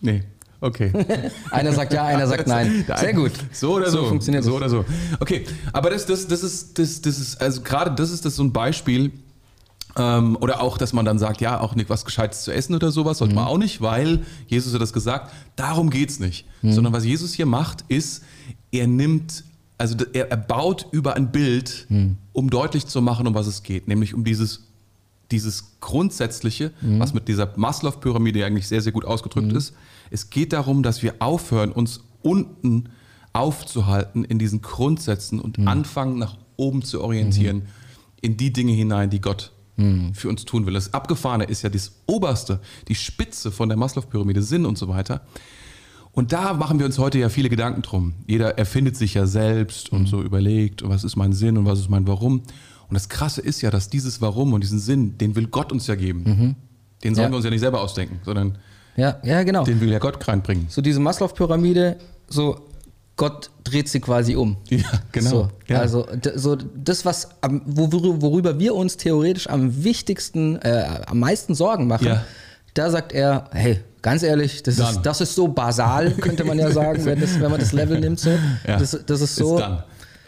Nee. Okay. Einer sagt ja, einer sagt nein. Sehr gut. So oder so. funktioniert so das. oder so. Okay, aber das, das, das ist, das, das ist, also gerade das ist das so ein Beispiel. Ähm, oder auch, dass man dann sagt, ja, auch nicht was Gescheites zu essen oder sowas, sollte Mhm. man auch nicht, weil Jesus hat das gesagt. Darum geht's nicht. Mhm. Sondern was Jesus hier macht, ist, er nimmt, also er, er baut über ein Bild, Mhm. um deutlich zu machen, um was es geht. Nämlich um dieses dieses Grundsätzliche, Mhm. was mit dieser Maslow-Pyramide eigentlich sehr, sehr gut ausgedrückt ist. Es geht darum, dass wir aufhören, uns unten aufzuhalten in diesen Grundsätzen und Mhm. anfangen, nach oben zu orientieren, in die Dinge hinein, die Gott Mhm. für uns tun will. Das Abgefahrene ist ja das Oberste, die Spitze von der Maslow-Pyramide, Sinn und so weiter. Und da machen wir uns heute ja viele Gedanken drum. Jeder erfindet sich ja selbst und so überlegt, was ist mein Sinn und was ist mein Warum. Und das Krasse ist ja, dass dieses Warum und diesen Sinn, den will Gott uns ja geben. Den sollen Ja. wir uns ja nicht selber ausdenken, sondern Ja, ja, genau. den will ja Gott reinbringen. So diese Maslow-Pyramide, so Gott dreht sie quasi um. Ja, genau. So, ja. Also so das, was worüber, wir uns theoretisch am wichtigsten, äh, am meisten Sorgen machen, Ja. da sagt er, hey, ganz ehrlich, das Dann. ist, das ist so basal, könnte man ja sagen, wenn, das, wenn man das Level nimmt. So. Ja. Das, das ist so. Ist.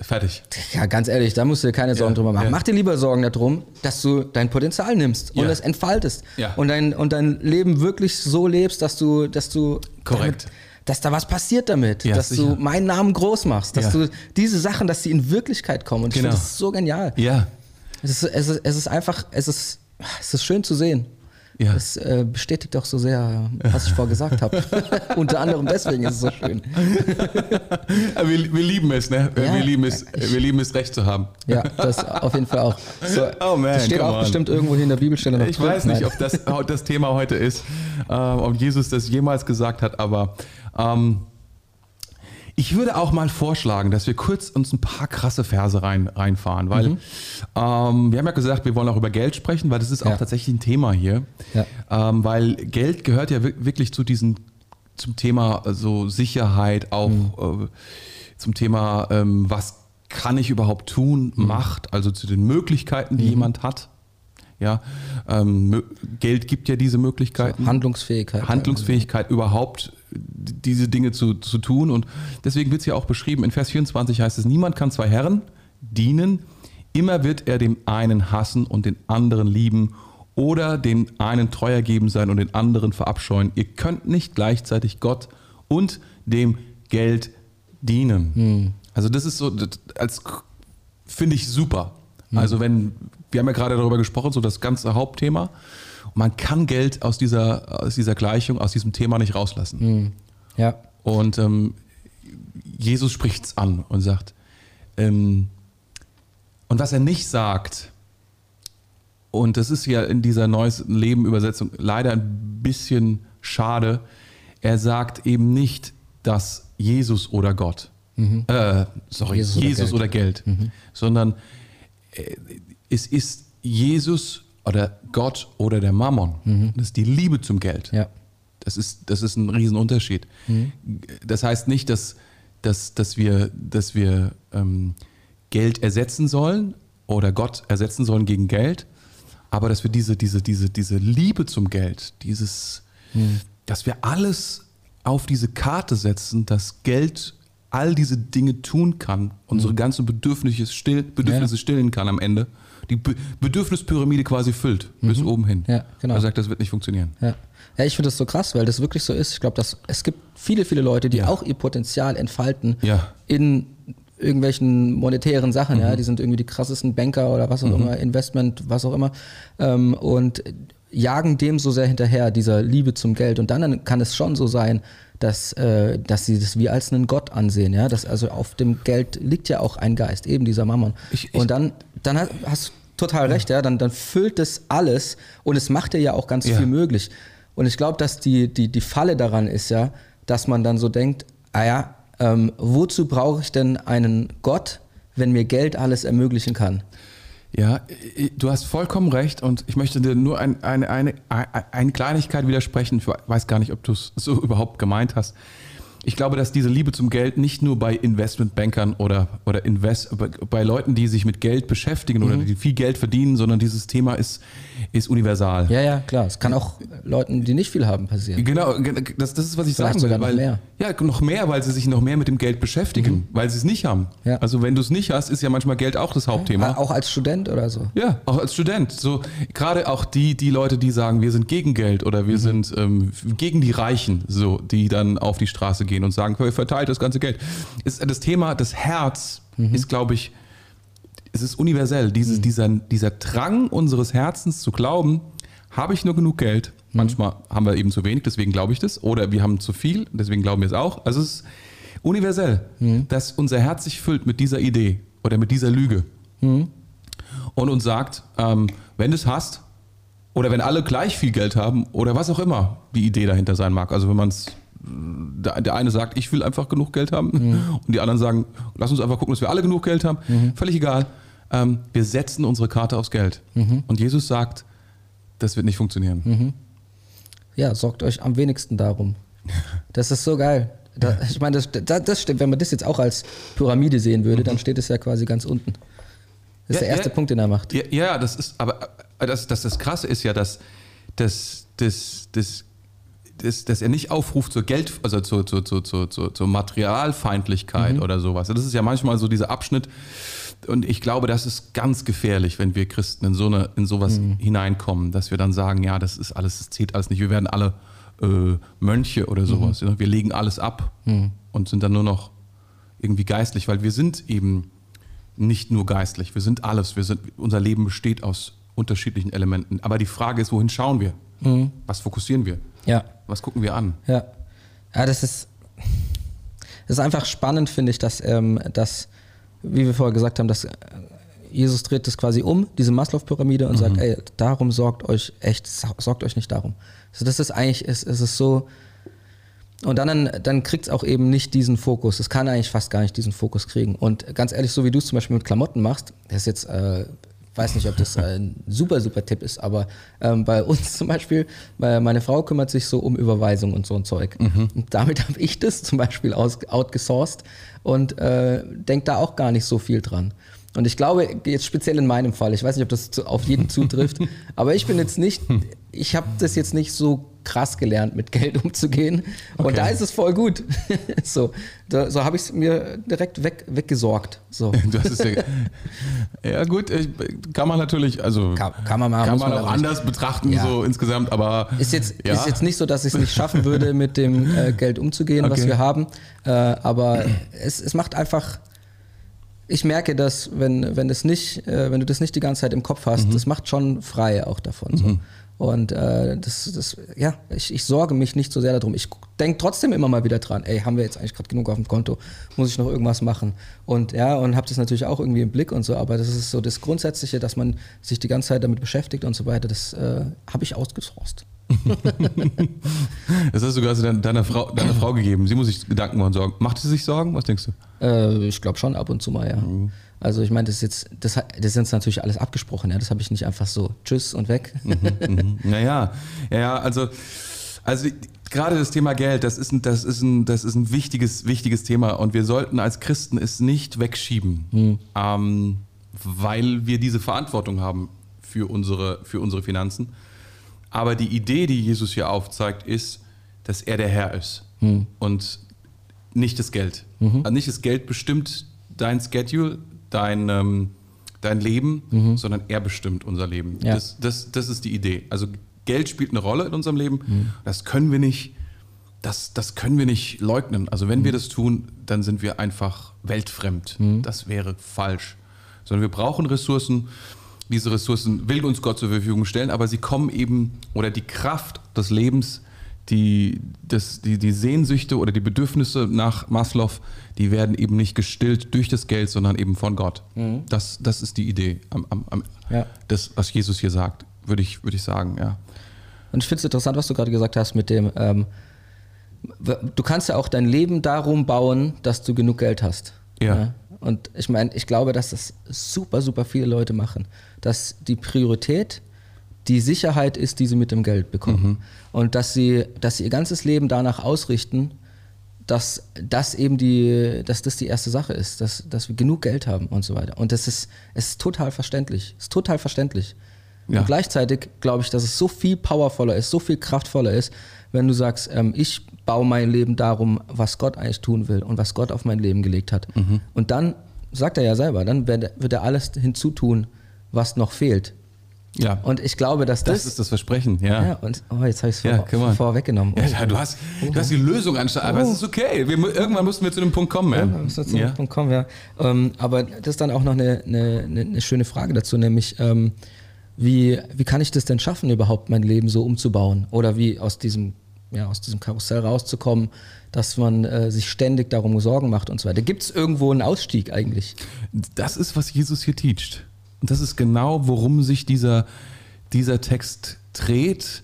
Fertig. Ja, ganz ehrlich, da musst du dir keine Sorgen Ja, drüber machen. ja. Mach dir lieber Sorgen darum, dass du dein Potenzial nimmst und es entfaltest. Ja. Und, dein, und dein Leben wirklich so lebst, dass du, dass du Korrekt. Damit, dass da was passiert damit, Ja, dass sicher. du meinen Namen groß machst, dass Ja. du diese Sachen, dass sie in Wirklichkeit kommen. Und ich Genau. finde das so genial. Ja. Es, ist, es, ist, es ist einfach, es ist, es ist schön zu sehen. Ja. Es äh, bestätigt doch so sehr, was ich vorher gesagt habe. Unter anderem deswegen ist es so schön. Wir, wir lieben es, ne? Ja. wir, lieben es, wir lieben es, Recht zu haben. Ja, das auf jeden Fall auch. So, Oh man, das steht auch on. bestimmt irgendwo hier in der Bibelstelle noch Ich drin. weiß nicht, Nein. ob das das Thema heute ist, äh, ob Jesus das jemals gesagt hat, aber ähm, ich würde auch mal vorschlagen, dass wir kurz uns ein paar krasse Verse rein, reinfahren, weil Mhm. ähm, wir haben ja gesagt, wir wollen auch über Geld sprechen, weil das ist auch Ja. tatsächlich ein Thema hier, Ja. ähm, weil Geld gehört ja wi- wirklich zu diesen zum Thema äh, so Sicherheit, auch Mhm. äh, zum Thema, ähm, was kann ich überhaupt tun, Mhm. Macht, also zu den Möglichkeiten, die jemand hat. Ja, ähm, Geld gibt ja diese Möglichkeiten. Handlungsfähigkeit. Handlungsfähigkeit überhaupt d- diese Dinge zu, zu tun. Und deswegen wird es ja auch beschrieben, in Vers 24 heißt es, niemand kann zwei Herren dienen, immer wird er dem einen hassen und den anderen lieben oder dem einen treuer geben sein und den anderen verabscheuen. Ihr könnt nicht gleichzeitig Gott und dem Geld dienen. Also das ist so, das- als finde ich super. Also wenn, wir haben ja gerade darüber gesprochen, so das ganze Hauptthema. Man kann Geld aus dieser, aus dieser Gleichung, aus diesem Thema nicht rauslassen. Ja. Und ähm, Jesus spricht es an und sagt, ähm, und was er nicht sagt, und das ist ja in dieser Neues Leben-Übersetzung leider ein bisschen schade, er sagt eben nicht, dass Jesus oder Gott, äh, sorry, Jesus Jesus, oder oder Geld, sondern äh, es ist Jesus oder Gott oder der Mammon. Das ist die Liebe zum Geld. Ja. Das ist, das ist ein Riesenunterschied. Das heißt nicht, dass, dass, dass wir, dass wir ähm, Geld ersetzen sollen oder Gott ersetzen sollen gegen Geld, aber dass wir diese, diese, diese, diese Liebe zum Geld, dieses, dass wir alles auf diese Karte setzen, dass Geld all diese Dinge tun kann, unsere Mhm. ganzen Bedürfnisse, still, Bedürfnisse stillen kann am Ende, die Be Bedürfnispyramide quasi füllt, bis oben hin. Mhm. Ja, genau. Er sagt, das wird nicht funktionieren. Ja. Ja, ich finde das so krass, weil das wirklich so ist. Ich glaube, dass es gibt viele, viele Leute, die Ja. auch ihr Potenzial entfalten Ja. in irgendwelchen monetären Sachen. Mhm. Ja, die sind irgendwie die krassesten Banker oder was auch immer, Investment, was auch immer, ähm, und jagen dem so sehr hinterher, dieser Liebe zum Geld. Und dann kann es schon so sein, dass, äh, dass sie das wie als einen Gott ansehen. Ja, dass also auf dem Geld liegt ja auch ein Geist, eben dieser Mammon. Ich- ich- und dann, dann hast- hast du total recht, ja, dann, dann füllt es alles und es macht dir ja auch ganz Ja. viel möglich. Und ich glaube, dass die, die, die Falle daran ist ja, dass man dann so denkt, ah ja, ähm, wozu brauche ich denn einen Gott, wenn mir Geld alles ermöglichen kann? Ja, du hast vollkommen recht und ich möchte dir nur ein, eine, eine, eine, eine Kleinigkeit widersprechen. Ich weiß gar nicht, ob du es so überhaupt gemeint hast. Ich glaube, dass diese Liebe zum Geld nicht nur bei Investmentbankern oder, oder Invest, bei, Leuten, die sich mit Geld beschäftigen oder die viel Geld verdienen, sondern dieses Thema ist, ist universal. Ja, ja, klar. Es kann auch Leuten, die nicht viel haben, passieren. Genau, ge- das, das ist, was ich sagen will. sogar noch weil, mehr. Ja, noch mehr, weil sie sich noch mehr mit dem Geld beschäftigen, weil sie es nicht haben. Ja. Also wenn du es nicht hast, ist ja manchmal Geld auch das Hauptthema. Ah, Auch als Student oder so. Ja, auch als Student. So gerade auch die, die Leute, die sagen, wir sind gegen Geld oder wir sind ähm, gegen die Reichen, so die dann auf die Straße gehen und sagen, verteilt das ganze Geld. Ist das Thema, das Herz ist, glaube ich, es ist universell. Dieses, dieser, dieser Drang unseres Herzens zu glauben, habe ich nur genug Geld. Manchmal haben wir eben zu wenig, deswegen glaube ich das. Oder wir haben zu viel, deswegen glauben wir es auch. Also es ist universell, dass unser Herz sich füllt mit dieser Idee oder mit dieser Lüge und uns sagt, ähm, wenn du es hast oder wenn alle gleich viel Geld haben oder was auch immer die Idee dahinter sein mag. Also wenn man es, der, der eine sagt, ich will einfach genug Geld haben und die anderen sagen, lass uns einfach gucken, dass wir alle genug Geld haben. Völlig egal. Ähm, wir setzen unsere Karte aufs Geld. Und Jesus sagt, das wird nicht funktionieren. Ja, sorgt euch am wenigsten darum. Das ist so geil. Da, ich meine, das, das, das stimmt. Wenn man das jetzt auch als Pyramide sehen würde, dann steht es ja quasi ganz unten. Das ist Ja, der erste ja. Punkt, den er macht. Ja, ja das ist, aber äh, das, das, das Krasse ist ja, dass, dass, dass, dass, dass, dass er nicht aufruft zur Geld, also zur, zur, zur, zur, zur, zur Materialfeindlichkeit oder sowas. Das ist ja manchmal so dieser Abschnitt. Und ich glaube, das ist ganz gefährlich, wenn wir Christen in so eine, in sowas hineinkommen, dass wir dann sagen, ja, das ist alles, das zählt alles nicht. Wir werden alle äh, Mönche oder sowas. Ja? Wir legen alles ab und sind dann nur noch irgendwie geistlich, weil wir sind eben nicht nur geistlich, wir sind alles. Wir sind, unser Leben besteht aus unterschiedlichen Elementen. Aber die Frage ist, wohin schauen wir? Was fokussieren wir? Ja. Was gucken wir an? Ja. Ja, das ist, das ist einfach spannend, finde ich, dass, ähm, dass, wie wir vorher gesagt haben, dass äh, Jesus dreht das quasi um, diese Maslow-Pyramide, und sagt, ey, darum sorgt euch echt, sorgt euch nicht darum. Also das ist eigentlich, es, es ist so, und dann, dann kriegt es auch eben nicht diesen Fokus. Es kann eigentlich fast gar nicht diesen Fokus kriegen. Und ganz ehrlich, so wie du es zum Beispiel mit Klamotten machst, das ist jetzt, äh, weiß nicht, ob das äh, ein super, super Tipp ist, aber ähm, bei uns zum Beispiel, weil meine Frau kümmert sich so um Überweisung und so ein Zeug. Und damit habe ich das zum Beispiel aus, outgesourced und äh, denke da auch gar nicht so viel dran. Und ich glaube, jetzt speziell in meinem Fall, ich weiß nicht, ob das auf jeden zutrifft, aber ich bin jetzt nicht, ich habe das jetzt nicht so krass gelernt, mit Geld umzugehen. Und Okay. da ist es voll gut. so da, so habe ich es mir direkt weg, weggesorgt. So. Ja, ja gut, ich- kann man natürlich, also Kann, kann man machen. kann muss man auch aber nicht. anders betrachten, Ja. so insgesamt, aber Ist jetzt, ja. ist jetzt nicht so, dass ich es nicht schaffen würde, mit dem äh, Geld umzugehen, was Okay. wir haben. Äh, aber es, es macht einfach. Ich merke, dass wenn, wenn, das nicht, äh, wenn du das nicht die ganze Zeit im Kopf Mhm. hast, das macht schon frei auch davon. So. Und äh, das, das, ja, ich, ich sorge mich nicht so sehr darum. Ich denke trotzdem immer mal wieder dran, ey, haben wir jetzt eigentlich gerade genug auf dem Konto? Muss ich noch irgendwas machen? Und ja, und habe das natürlich auch irgendwie im Blick und so, aber das ist so das Grundsätzliche, dass man sich die ganze Zeit damit beschäftigt und so weiter, das äh, habe ich ausgesourced. das hast du gerade deiner, deiner, Frau, deiner Frau gegeben. Sie muss sich Gedanken machen, Sorgen. Macht sie sich Sorgen? Was denkst du? Äh, ich glaube schon ab und zu mal, ja. Mhm. Also ich meine, das ist jetzt, das, das jetzt natürlich alles abgesprochen, ja. Das habe ich nicht einfach so tschüss und weg. Mhm. Naja, ja, ja, also, also gerade das Thema Geld, das ist ein, das ist ein, das ist ein wichtiges, wichtiges Thema und wir sollten als Christen es nicht wegschieben, ähm, weil wir diese Verantwortung haben für unsere, für unsere Finanzen. Aber die Idee, die Jesus hier aufzeigt, ist, dass er der Herr ist und nicht das Geld. Also nicht das Geld bestimmt dein Schedule, dein, ähm, dein Leben, sondern er bestimmt unser Leben. Ja. Das, das, das ist die Idee. Also Geld spielt eine Rolle in unserem Leben. Das können wir nicht, das, das können wir nicht leugnen. Also wenn wir das tun, dann sind wir einfach weltfremd. Das wäre falsch. Sondern wir brauchen Ressourcen. Diese Ressourcen will uns Gott zur Verfügung stellen, aber sie kommen eben, oder die Kraft des Lebens, die, das, die, die Sehnsüchte oder die Bedürfnisse nach Maslow, die werden eben nicht gestillt durch das Geld, sondern eben von Gott. Das, das ist die Idee, am, am, am, Ja. das, was Jesus hier sagt, würde ich, würde ich sagen, ja. Und ich finde es interessant, was du gerade gesagt hast mit dem, ähm, du kannst ja auch dein Leben darum bauen, dass du genug Geld hast. Ja. Und ich meine, ich glaube, dass das super, super viele Leute machen. Dass die Priorität die Sicherheit ist, die sie mit dem Geld bekommen. Und dass sie, dass sie ihr ganzes Leben danach ausrichten, dass das eben die, dass das die erste Sache ist, dass, dass wir genug Geld haben und so weiter. Und das ist, es ist total verständlich. Es ist total verständlich. Ja. Und gleichzeitig glaube ich, dass es so viel powervoller ist, so viel kraftvoller ist, wenn du sagst, ähm, ich baue mein Leben darum, was Gott eigentlich tun will und was Gott auf mein Leben gelegt hat. Und dann sagt er ja selber, dann wird er, wird er alles hinzutun, was noch fehlt. Ja, Und ich glaube, dass das, das ist das Versprechen, ja. ja, und oh, jetzt habe ich es Ja, vor, on. vorweggenommen. Ja, ja, du, hast, du hast die Lösung anstatt, aber es ist okay. Wir, irgendwann mussten wir zu dem Punkt kommen. Ja, Ja, wir müssen jetzt ja. zum Punkt kommen, ja. Ähm, aber das ist dann auch noch eine, eine, eine, eine schöne Frage dazu, nämlich ähm, wie, wie kann ich das denn schaffen, überhaupt mein Leben so umzubauen? Oder wie aus diesem, ja, aus diesem Karussell rauszukommen, dass man äh, sich ständig darum Sorgen macht und so weiter. Gibt es irgendwo einen Ausstieg eigentlich? Das ist, was Jesus hier teacht. Und das ist genau, worum sich dieser, dieser Text dreht.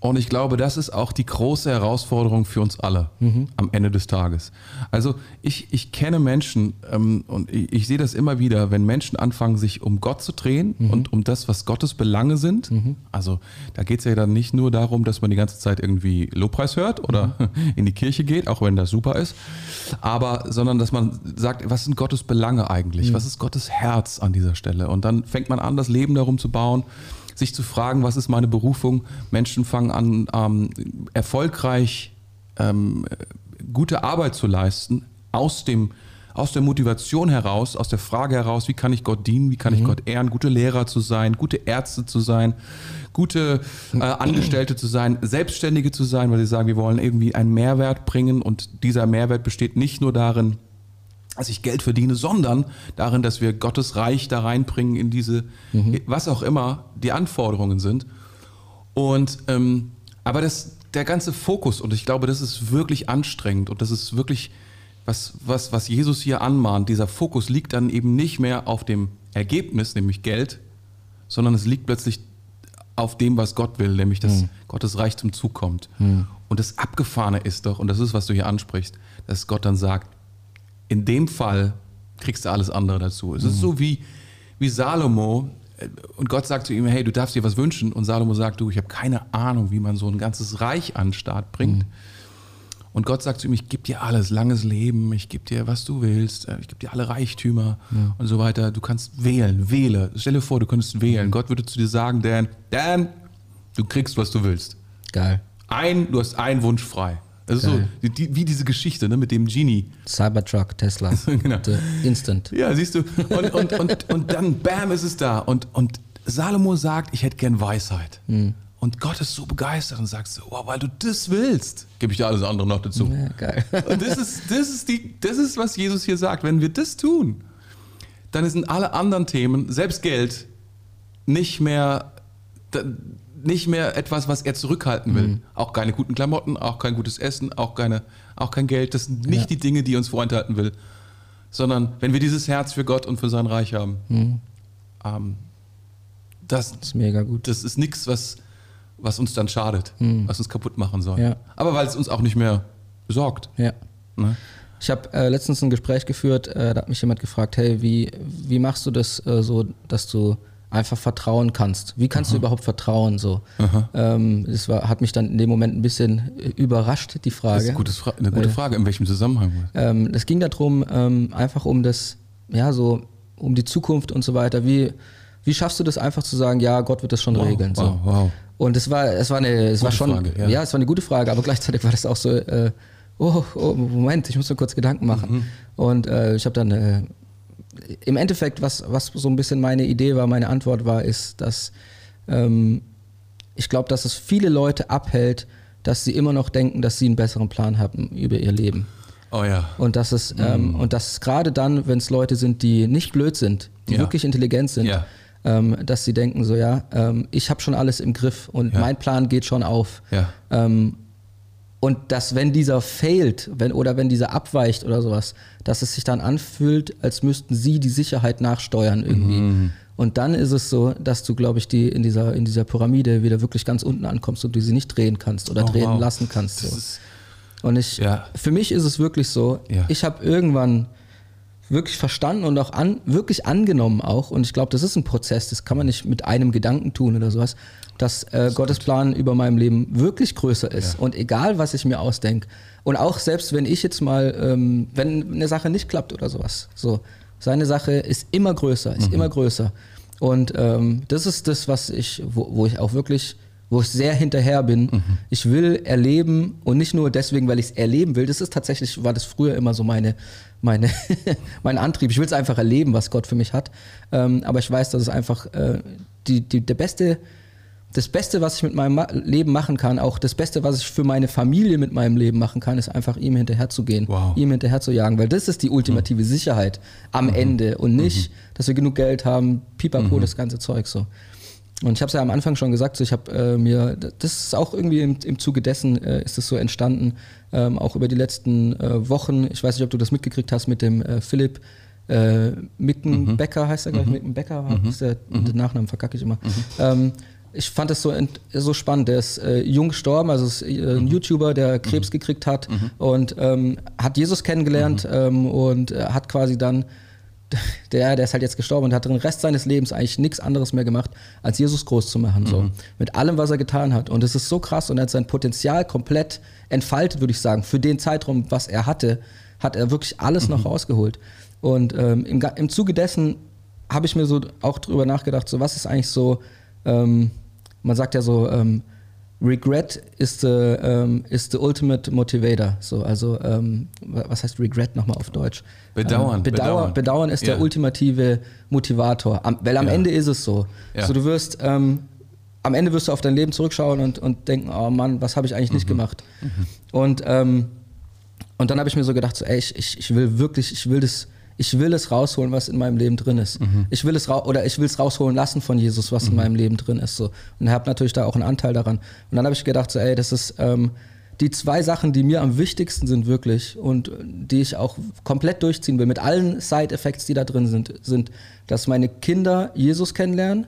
Und ich glaube, das ist auch die große Herausforderung für uns alle am Ende des Tages. Also ich, ich kenne Menschen ähm, und ich, ich sehe das immer wieder, wenn Menschen anfangen, sich um Gott zu drehen und um das, was Gottes Belange sind. Also da geht es ja dann nicht nur darum, dass man die ganze Zeit irgendwie Lobpreis hört oder in die Kirche geht, auch wenn das super ist, aber sondern dass man sagt, was sind Gottes Belange eigentlich? Was ist Gottes Herz an dieser Stelle? Und dann fängt man an, das Leben darum zu bauen, sich zu fragen, was ist meine Berufung? Menschen fangen an, ähm, erfolgreich ähm, gute Arbeit zu leisten, aus, dem, aus der Motivation heraus, aus der Frage heraus, wie kann ich Gott dienen, wie kann ich Gott ehren, gute Lehrer zu sein, gute Ärzte zu sein, gute äh, Angestellte zu sein, Selbstständige zu sein, weil sie sagen, wir wollen irgendwie einen Mehrwert bringen und dieser Mehrwert besteht nicht nur darin, dass ich Geld verdiene, sondern darin, dass wir Gottes Reich da reinbringen in diese, was auch immer die Anforderungen sind. Und ähm, aber das, der ganze Fokus, und ich glaube, das ist wirklich anstrengend und das ist wirklich was, was, was Jesus hier anmahnt, dieser Fokus liegt dann eben nicht mehr auf dem Ergebnis, nämlich Geld, sondern es liegt plötzlich auf dem, was Gott will, nämlich dass Gottes Reich zum Zug kommt. Und das Abgefahrene ist doch, und das ist, was du hier ansprichst, dass Gott dann sagt, in dem Fall kriegst du alles andere dazu. Es ist so wie, wie Salomo äh, und Gott sagt zu ihm, hey, du darfst dir was wünschen. Und Salomo sagt, du, ich habe keine Ahnung, wie man so ein ganzes Reich an den Start bringt. Und Gott sagt zu ihm, ich gebe dir alles, langes Leben, ich gebe dir, was du willst, äh, ich gebe dir alle Reichtümer und so weiter. Du kannst wählen, wähle. Stell dir vor, du könntest wählen. Gott würde zu dir sagen, Dan, Dan, du kriegst, was du willst. Geil. Ein, du hast einen Wunsch frei. Ist so die, die, wie diese Geschichte ne, mit dem Genie. Cybertruck, Tesla. Genau. Instant. Ja, siehst du. Und, und, und, und dann, bam, ist es da. Und, und Salomo sagt, ich hätte gern Weisheit. Und Gott ist so begeistert und sagt so, wow, weil du das willst, gebe ich dir alles andere noch dazu. Ja, geil. Und das ist, das, ist die, das ist, was Jesus hier sagt. Wenn wir das tun, dann sind alle anderen Themen, selbst Geld, nicht mehr, nicht mehr etwas, was er zurückhalten will. Auch keine guten Klamotten, auch kein gutes Essen, auch, keine, auch kein Geld. Das sind nicht Ja. die Dinge, die er uns vorenthalten will. Sondern wenn wir dieses Herz für Gott und für sein Reich haben, ähm, das, Das ist mega gut. das ist nichts, was, was uns dann schadet, was uns kaputt machen soll. Ja. Aber weil es uns auch nicht mehr sorgt. Ja. Ne? Ich habe äh, letztens ein Gespräch geführt, äh, da hat mich jemand gefragt, hey, wie, wie machst du das äh, so, dass du einfach vertrauen kannst? Wie kannst du überhaupt vertrauen? So? Ähm, das war, hat mich dann in dem Moment ein bisschen äh, überrascht, die Frage. Das ist eine gute, Fra eine gute Weil- Frage. In welchem Zusammenhang? Ähm, es ging darum, ähm, einfach um das, ja, so um die Zukunft und so weiter. Wie, wie schaffst du das einfach zu sagen, ja, Gott wird das schon Wow, regeln? So. wow. Und es war, es war eine, es war Gute schon, Frage, ja. ja. es war eine gute Frage, aber gleichzeitig war das auch so, äh, oh, oh Moment, ich muss mir kurz Gedanken machen. Mhm. Und äh, ich habe dann äh, im Endeffekt, was, was so ein bisschen meine Idee war, meine Antwort war, ist, dass ähm, ich glaube, dass es viele Leute abhält, dass sie immer noch denken, dass sie einen besseren Plan haben über ihr Leben. Oh ja. Und dass es, ähm, und dass es gerade dann, wenn es Leute sind, die nicht blöd sind, die Ja. wirklich intelligent sind, Ja. ähm, dass sie denken so, ja, ähm, ich habe schon alles im Griff und mein Plan geht schon auf. Ja. Und dass wenn dieser failt, wenn, oder wenn dieser abweicht oder sowas, dass es sich dann anfühlt, als müssten sie die Sicherheit nachsteuern irgendwie. Mhm. Und dann ist es so, dass du, glaube ich, die in dieser, in dieser Pyramide wieder wirklich ganz unten ankommst und du sie nicht drehen kannst oder Oh, drehen wow. lassen kannst. So. Und ich, Ja. für mich ist es wirklich so, Ja. ich habe irgendwann wirklich verstanden und auch an, wirklich angenommen auch, und ich glaube, das ist ein Prozess, das kann man nicht mit einem Gedanken tun oder sowas, dass äh, Gottes Plan über meinem Leben wirklich größer ist. Und egal, was ich mir ausdenke, und auch selbst wenn ich jetzt mal, ähm, wenn eine Sache nicht klappt oder sowas, so, seine Sache ist immer größer, ist immer größer. Und ähm, das ist das, was ich, wo, wo ich auch wirklich wo ich sehr hinterher bin. Ich will erleben und nicht nur deswegen, weil ich es erleben will. Das ist tatsächlich, war das früher immer so meine, meine mein Antrieb. Ich will es einfach erleben, was Gott für mich hat. Ähm, aber ich weiß, dass es einfach äh, die, die, der beste, das Beste, was ich mit meinem Leben machen kann, auch das Beste, was ich für meine Familie mit meinem Leben machen kann, ist einfach ihm hinterher zu gehen, Wow. ihm hinterher zu jagen, weil das ist die ultimative Sicherheit am Ende und nicht, dass wir genug Geld haben, pipapo, das ganze Zeug so. Und ich habe es ja am Anfang schon gesagt, so ich habe äh, mir, das ist auch irgendwie im, im Zuge dessen äh, ist es so entstanden, ähm, auch über die letzten äh, Wochen. Ich weiß nicht, ob du das mitgekriegt hast mit dem äh, Philipp äh, Mickenbecker, heißt er, glaube ich, Mickenbecker, ist der, den Nachnamen verkacke ich immer. Ähm, ich fand das so, so spannend. Der ist äh, jung gestorben, also ist äh, ein YouTuber, der Krebs gekriegt hat und ähm, hat Jesus kennengelernt ähm, und äh, hat quasi dann der, der ist halt jetzt gestorben und hat den Rest seines Lebens eigentlich nichts anderes mehr gemacht, als Jesus groß zu machen. So. Mit allem, was er getan hat. Und es ist so krass und er hat sein Potenzial komplett entfaltet, würde ich sagen. Für den Zeitraum, was er hatte, hat er wirklich alles noch rausgeholt. Und ähm, im, im Zuge dessen habe ich mir so auch drüber nachgedacht, so was ist eigentlich so, ähm, man sagt ja so, ähm, Regret is the, ähm, is the ultimate motivator. So, also, ähm, wa- was heißt Regret nochmal auf Deutsch? Bedauern, Ähm, Bedauer, bedauern. bedauern. ist Ja. der ultimative Motivator. Am, weil am Ja. Ende ist es so. Ja. So, du wirst, ähm, am Ende wirst du auf dein Leben zurückschauen und, und denken, oh Mann, was habe ich eigentlich nicht Mhm. gemacht? Und, ähm, und dann habe ich mir so gedacht, so, ey, ich, ich, ich will wirklich, ich will das, ich will es rausholen, was in meinem Leben drin ist. Ich will es oder ich will es rausholen lassen von Jesus, was in meinem Leben drin ist. So. Und habe natürlich da auch einen Anteil daran. Und dann habe ich gedacht, so, ey, das ist ähm, die zwei Sachen, die mir am wichtigsten sind wirklich und die ich auch komplett durchziehen will, mit allen Side-Effects, die da drin sind, sind, dass meine Kinder Jesus kennenlernen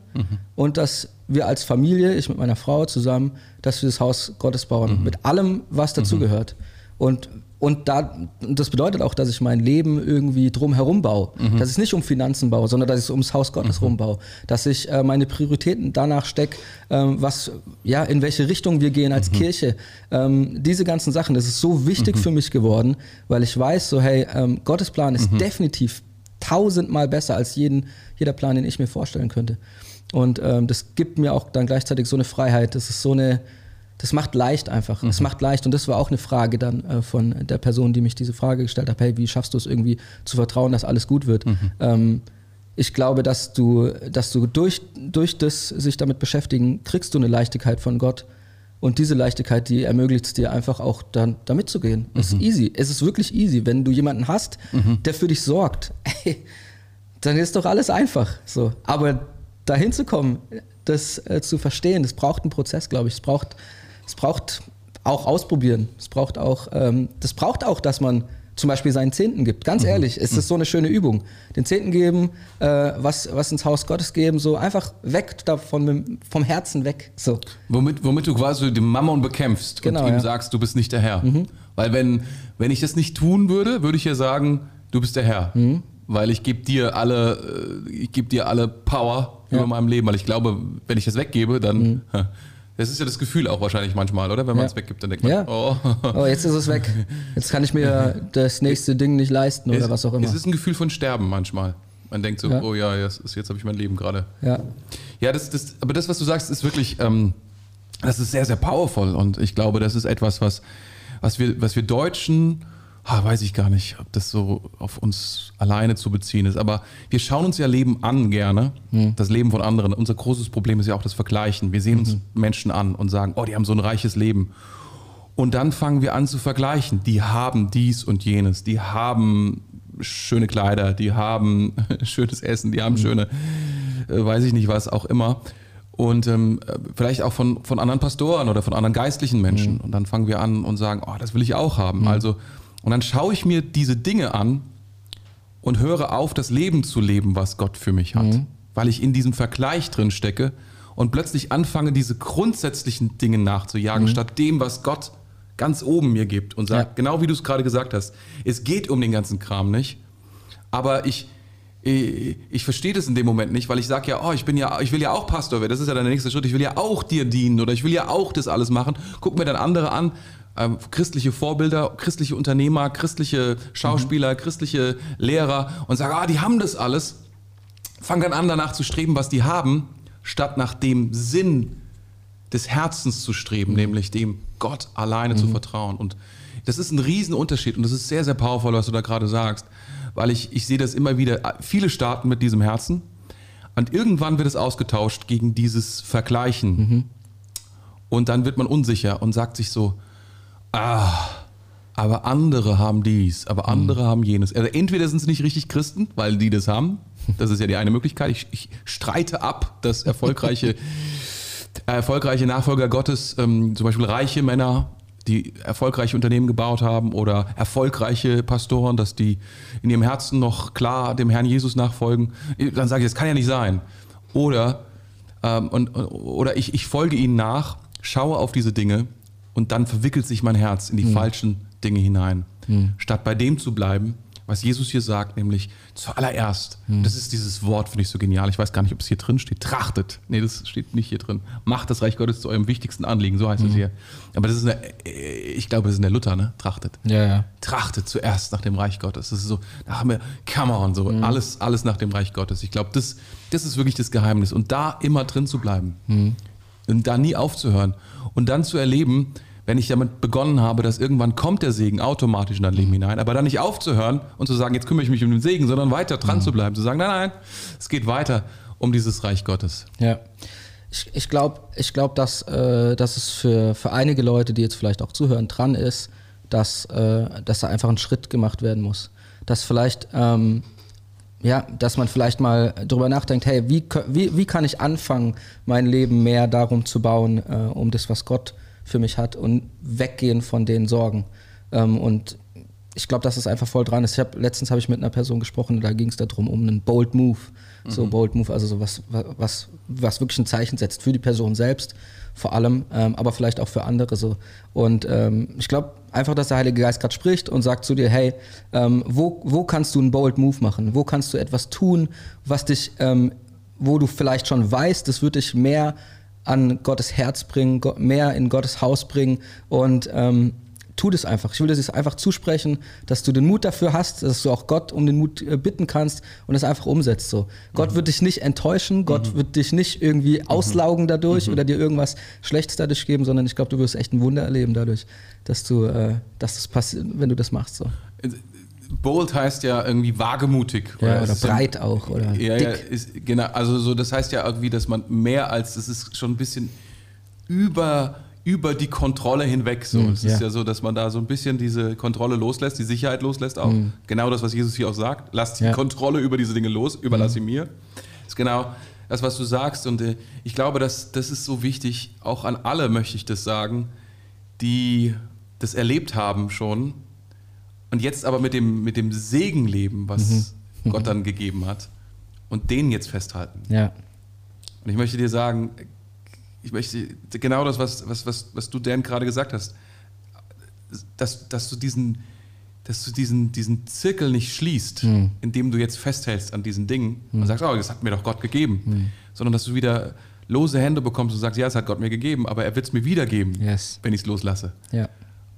und dass wir als Familie, ich mit meiner Frau zusammen, dass wir das Haus Gottes bauen, mit allem, was dazugehört. Und, und da, das bedeutet auch, dass ich mein Leben irgendwie drum herum baue. Dass ich es nicht um Finanzen baue, sondern dass ich es ums Haus Gottes rumbaue. Dass ich äh, meine Prioritäten danach stecke, ähm, was, ja, in welche Richtung wir gehen als Kirche. Ähm, diese ganzen Sachen, das ist so wichtig für mich geworden, weil ich weiß, so, hey, ähm, Gottes Plan ist definitiv tausendmal besser als jeden, jeder Plan, den ich mir vorstellen könnte. Und ähm, das gibt mir auch dann gleichzeitig so eine Freiheit. Das ist so eine, das macht leicht einfach. Es macht leicht. Und das war auch eine Frage dann äh, von der Person, die mich diese Frage gestellt hat. Hey, wie schaffst du es irgendwie zu vertrauen, dass alles gut wird? Ähm, ich glaube, dass du, dass du durch, durch das sich damit beschäftigen, kriegst du eine Leichtigkeit von Gott. Und diese Leichtigkeit, die ermöglicht es dir einfach auch dann da mitzugehen. Es ist easy. Es ist wirklich easy. Wenn du jemanden hast, der für dich sorgt, ey, dann ist doch alles einfach. So. Aber dahin zu kommen, das äh, zu verstehen, das braucht einen Prozess, glaube ich. Es braucht, es braucht auch ausprobieren. Es braucht auch, ähm, das braucht auch, dass man zum Beispiel seinen Zehnten gibt. Ganz ehrlich, es ist so eine schöne Übung. Den Zehnten geben, äh, was, was ins Haus Gottes geben, so einfach weg davon, vom Herzen weg. So. Womit, womit du quasi den Mammon bekämpfst Genau, und ihm ja. sagst, du bist nicht der Herr. Weil wenn, wenn ich das nicht tun würde, würde ich ja sagen, du bist der Herr. Weil ich gebe dir alle, äh, ich gebe dir alle Power Ja. über meinem Leben. Weil ich glaube, wenn ich das weggebe, dann. Das ist ja das Gefühl auch wahrscheinlich manchmal, oder? Wenn man Ja. es weggibt, dann denkt man, Ja. oh. Oh, jetzt ist es weg. Jetzt kann ich mir das nächste Ding nicht leisten oder es, was auch immer. Es ist ein Gefühl von Sterben manchmal. Man denkt so, Ja. oh ja, jetzt, jetzt habe ich mein Leben gerade. Ja. Ja, das, das, aber das, was du sagst, ist wirklich, ähm, das ist sehr, sehr powerful und ich glaube, das ist etwas, was, was wir, was wir Deutschen, ah, weiß ich gar nicht, ob das so auf uns alleine zu beziehen ist, aber wir schauen uns ja Leben an gerne, das Leben von anderen. Unser großes Problem ist ja auch das Vergleichen. Wir sehen uns Menschen an und sagen, oh, die haben so ein reiches Leben. Und dann fangen wir an zu vergleichen. Die haben dies und jenes, die haben schöne Kleider, die haben schönes Essen, die haben schöne, äh, weiß ich nicht was, auch immer. Und ähm, vielleicht auch von, von anderen Pastoren oder von anderen geistlichen Menschen. Und dann fangen wir an und sagen, oh, das will ich auch haben. Also, und dann schaue ich mir diese Dinge an und höre auf, das Leben zu leben, was Gott für mich hat. Weil ich in diesem Vergleich drin stecke und plötzlich anfange, diese grundsätzlichen Dinge nachzujagen, statt dem, was Gott ganz oben mir gibt und sagt, Ja. genau wie du es gerade gesagt hast, es geht um den ganzen Kram nicht, aber ich, ich, ich verstehe das in dem Moment nicht, weil ich sage ja, oh, ich bin ja, ich will ja auch Pastor werden, das ist ja der nächste Schritt, ich will ja auch dir dienen oder ich will ja auch das alles machen. Guck mir dann andere an, ähm, christliche Vorbilder, christliche Unternehmer, christliche Schauspieler, christliche Lehrer und sage, ah, die haben das alles. Fang dann an, danach zu streben, was die haben, statt nach dem Sinn des Herzens zu streben, nämlich dem Gott alleine zu vertrauen. Und das ist ein Riesenunterschied und das ist sehr, sehr powerful, was du da gerade sagst, weil ich, ich sehe das immer wieder. Viele starten mit diesem Herzen und irgendwann wird es ausgetauscht gegen dieses Vergleichen. Und dann wird man unsicher und sagt sich so, ah, aber andere haben dies, aber andere haben jenes. Also entweder sind sie nicht richtig Christen, weil die das haben. Das ist ja die eine Möglichkeit. Ich, ich streite ab, dass erfolgreiche erfolgreiche Nachfolger Gottes, ähm, zum Beispiel reiche Männer, die erfolgreiche Unternehmen gebaut haben oder erfolgreiche Pastoren, dass die in ihrem Herzen noch klar dem Herrn Jesus nachfolgen, dann sage ich, das kann ja nicht sein. Oder, ähm, und, oder ich, ich folge ihnen nach, schaue auf diese Dinge und dann verwickelt sich mein Herz in die falschen Dinge hinein. Statt bei dem zu bleiben, was Jesus hier sagt, nämlich zuallererst, das ist dieses Wort, finde ich so genial. Ich weiß gar nicht, ob es hier drin steht. Trachtet. Nee, das steht nicht hier drin. Macht das Reich Gottes zu eurem wichtigsten Anliegen, so heißt es hier. Aber das ist eine, ich glaube, das ist in der Luther, ne? Trachtet. Ja, ja. Trachtet zuerst nach dem Reich Gottes. Das ist so, da haben wir, come on, so, alles, alles nach dem Reich Gottes. Ich glaube, das, das ist wirklich das Geheimnis. Und da immer drin zu bleiben. Und da nie aufzuhören. Und dann zu erleben, wenn ich damit begonnen habe, dass irgendwann kommt der Segen automatisch in dein Leben hinein, aber dann nicht aufzuhören und zu sagen, jetzt kümmere ich mich um den Segen, sondern weiter dran zu bleiben, zu sagen, nein, nein, es geht weiter um dieses Reich Gottes. Ja. Ich, ich glaube, ich glaub, dass, äh, dass es für, für einige Leute, die jetzt vielleicht auch zuhören, dran ist, dass, äh, dass da einfach ein Schritt gemacht werden muss. Dass vielleicht, ähm, ja, dass man vielleicht mal drüber nachdenkt, hey, wie, wie, wie kann ich anfangen, mein Leben mehr darum zu bauen, äh, um das, was Gott für mich hat und weggehen von den Sorgen. Ähm, und ich glaube, dass es einfach voll dran ist. Ich hab, letztens habe ich mit einer Person gesprochen, da ging es darum, um einen Bold Move. So Bold Move, also so was, was, was wirklich ein Zeichen setzt für die Person selbst, vor allem, ähm, aber vielleicht auch für andere so. Und ähm, ich glaube einfach, dass der Heilige Geist gerade spricht und sagt zu dir, hey, ähm, wo, wo kannst du einen Bold Move machen? Wo kannst du etwas tun, was dich, ähm, wo du vielleicht schon weißt, das wird dich mehr an Gottes Herz bringen, mehr in Gottes Haus bringen und ähm, tu das einfach. Ich will dir das einfach zusprechen, dass du den Mut dafür hast, dass du auch Gott um den Mut äh, bitten kannst und es einfach umsetzt. So. Gott wird dich nicht enttäuschen, Gott wird dich nicht irgendwie auslaugen dadurch oder dir irgendwas Schlechtes dadurch geben, sondern ich glaube, du wirst echt ein Wunder erleben dadurch, dass du, äh, dass das passiert, wenn du das machst. So. Bold heißt ja irgendwie wagemutig. Ja, es oder breit auch oder Ja, dick. ja, ist, genau. Also so, das heißt ja irgendwie, dass man mehr als, das ist schon ein bisschen über, über die Kontrolle hinweg. So. Mm, es ist ja. so, dass man da so ein bisschen diese Kontrolle loslässt, die Sicherheit loslässt auch. Genau das, was Jesus hier auch sagt. Lass die. Ja. Kontrolle über diese Dinge los, überlass sie mir. ist genau das, was du sagst. Und äh, ich glaube, dass, das ist so wichtig, auch an alle möchte ich das sagen, die das erlebt haben schon und jetzt aber mit dem, mit dem Segen leben, was Gott dann gegeben hat und den jetzt festhalten. Ja. Und ich möchte dir sagen, ich möchte genau das, was, was, was, was du Dan gerade gesagt hast, dass, dass du diesen, dass du diesen, diesen Zirkel nicht schließt, indem du jetzt festhältst an diesen Dingen und sagst, oh, das hat mir doch Gott gegeben, sondern dass du wieder lose Hände bekommst und sagst, ja, es hat Gott mir gegeben, aber er wird es mir wiedergeben, Yes. wenn ich es loslasse. Ja.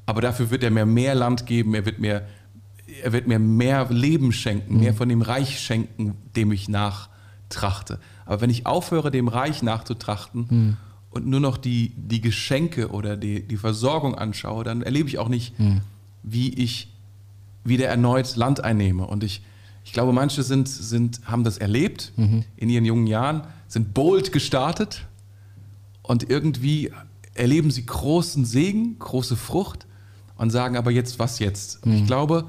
Aber dafür wird er mir mehr Land geben, er wird mir, er wird mir mehr Leben schenken, mehr von dem Reich schenken, dem ich nachtrachte. Aber wenn ich aufhöre, dem Reich nachzutrachten und nur noch die, die Geschenke oder die, die Versorgung anschaue, dann erlebe ich auch nicht, wie ich wieder erneut Land einnehme. Und ich, ich glaube, manche sind, sind, haben das erlebt in ihren jungen Jahren, sind bold gestartet und irgendwie erleben sie großen Segen, große Frucht und sagen aber jetzt, was jetzt? Und ich glaube,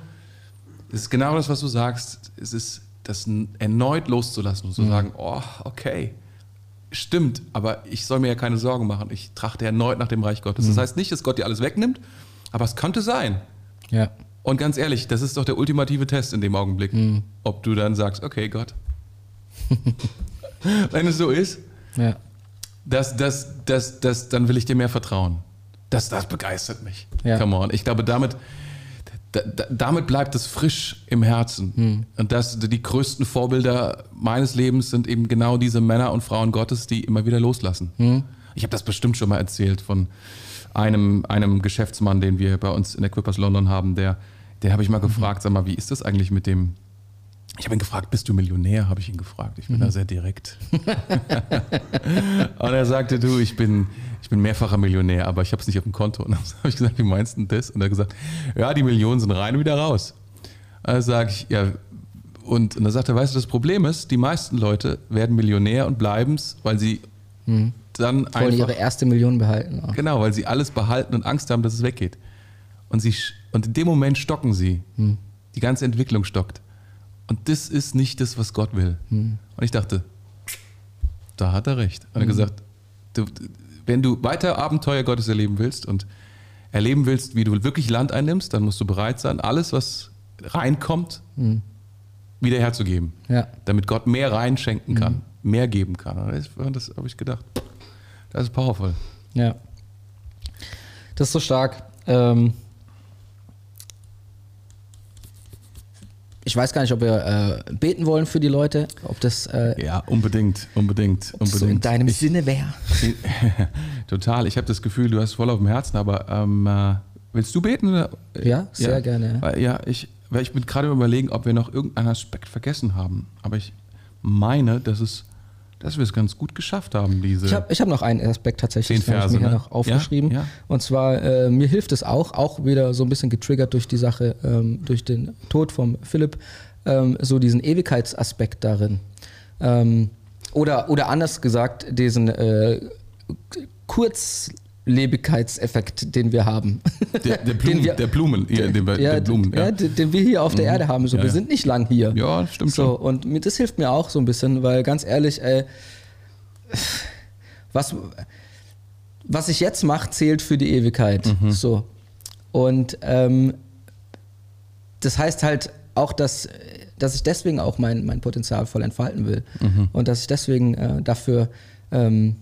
es ist genau das, was du sagst. Es ist das erneut loszulassen und zu sagen, oh, okay, stimmt, aber ich soll mir ja keine Sorgen machen. Ich trachte erneut nach dem Reich Gottes. Das heißt nicht, dass Gott dir alles wegnimmt, aber es könnte sein. Ja. Und ganz ehrlich, das ist doch der ultimative Test in dem Augenblick, ob du dann sagst, okay, Gott. Wenn es so ist, Ja. das, das, das, das, dann will ich dir mehr vertrauen. Das, das begeistert mich. Ja. Come on. Ich glaube, damit, da, da, damit bleibt es frisch im Herzen. Hm. Und das, die größten Vorbilder meines Lebens sind eben genau diese Männer und Frauen Gottes, die immer wieder loslassen. Hm. Ich habe das bestimmt schon mal erzählt von einem, einem Geschäftsmann, den wir bei uns in Equippers London haben, der, der habe ich Mhm. mal gefragt, sag mal, wie ist das eigentlich mit dem, ich habe ihn gefragt, bist du Millionär? Habe ich ihn gefragt. Ich bin Mhm. da sehr direkt. und er sagte, du, ich bin, ich bin mehrfacher Millionär, aber ich habe es nicht auf dem Konto. Und dann habe ich gesagt, wie meinst du das? Und er hat gesagt, ja, die Millionen sind rein und wieder raus. Und dann sage ich, ja, und, und dann sagt er, weißt du, das Problem ist, die meisten Leute werden Millionär und bleiben es, weil sie dann Wollen einfach... ihre erste Million behalten. auch. Genau, weil sie alles behalten und Angst haben, dass es weggeht. Und, sie, und in dem Moment stocken sie. Die ganze Entwicklung stockt. Und das ist nicht das, was Gott will. Und ich dachte, da hat er recht. Und er hat gesagt, du, wenn du weiter Abenteuer Gottes erleben willst und erleben willst, wie du wirklich Land einnimmst, dann musst du bereit sein, alles, was reinkommt, wieder herzugeben. Ja. Damit Gott mehr reinschenken kann, mehr geben kann. Und das, das habe ich gedacht, das ist powerful. Ja. Das ist so stark. Ähm ich weiß gar nicht, ob wir äh, beten wollen für die Leute, ob das äh, Ja, unbedingt, unbedingt, unbedingt. so in deinem ich, Sinne wäre. Total. Ich habe das Gefühl, du hast voll auf dem Herzen, aber ähm, äh, willst du beten? Oder? Ja, sehr gerne, ja. Ja, ich, weil ich bin gerade überlegen, ob wir noch irgendeinen Aspekt vergessen haben. Aber ich meine, dass, es, dass wir es ganz gut geschafft haben, diese. Ich habe hab noch einen Aspekt tatsächlich, den habe ich mir ne? noch aufgeschrieben. Ja, ja. Und zwar, äh, mir hilft es auch, auch wieder so ein bisschen getriggert durch die Sache, ähm, durch den Tod von Philipp, ähm, so diesen Ewigkeitsaspekt darin. Ähm, oder, oder anders gesagt, diesen äh, Kurzlebigkeitseffekt, den wir haben. der, der, den Blumen, wir- der Blumen, ja, den, wir- ja, Blumen, ja. den, den wir hier auf der Erde haben. So, wir sind nicht lang hier. Ja, stimmt so, schon. Und mir, das hilft mir auch so ein bisschen, weil ganz ehrlich, ey, was, was ich jetzt mache, zählt für die Ewigkeit. Mhm. So. Und ähm, das heißt halt auch, dass, dass ich deswegen auch mein, mein Potenzial voll entfalten will. Mhm. Und dass ich deswegen äh, dafür, ähm,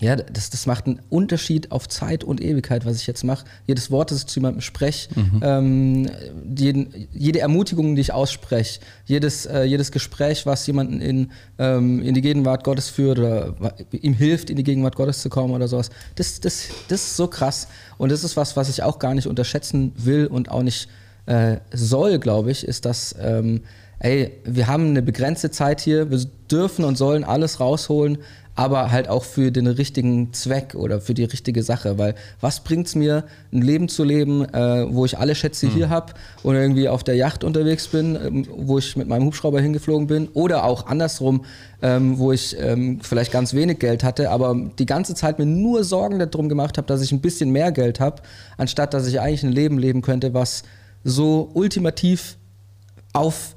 ja, das, das macht einen Unterschied auf Zeit und Ewigkeit, was ich jetzt mache. Jedes Wort, das ich zu jemandem spreche, Mhm. ähm, jeden, jede Ermutigung, die ich ausspreche, jedes, äh, jedes Gespräch, was jemanden in, ähm, in die Gegenwart Gottes führt oder ihm hilft, in die Gegenwart Gottes zu kommen oder sowas, das, das, das ist so krass. Und das ist was, was ich auch gar nicht unterschätzen will und auch nicht äh, soll, glaube ich, ist, dass, ähm, ey, wir haben eine begrenzte Zeit hier, wir dürfen und sollen alles rausholen, aber halt auch für den richtigen Zweck oder für die richtige Sache. Weil was bringt es mir, ein Leben zu leben, äh, wo ich alle Schätze hier habe und irgendwie auf der Yacht unterwegs bin, ähm, wo ich mit meinem Hubschrauber hingeflogen bin oder auch andersrum, ähm, wo ich ähm, vielleicht ganz wenig Geld hatte, aber die ganze Zeit mir nur Sorgen darum gemacht habe, dass ich ein bisschen mehr Geld habe, anstatt dass ich eigentlich ein Leben leben könnte, was so ultimativ auf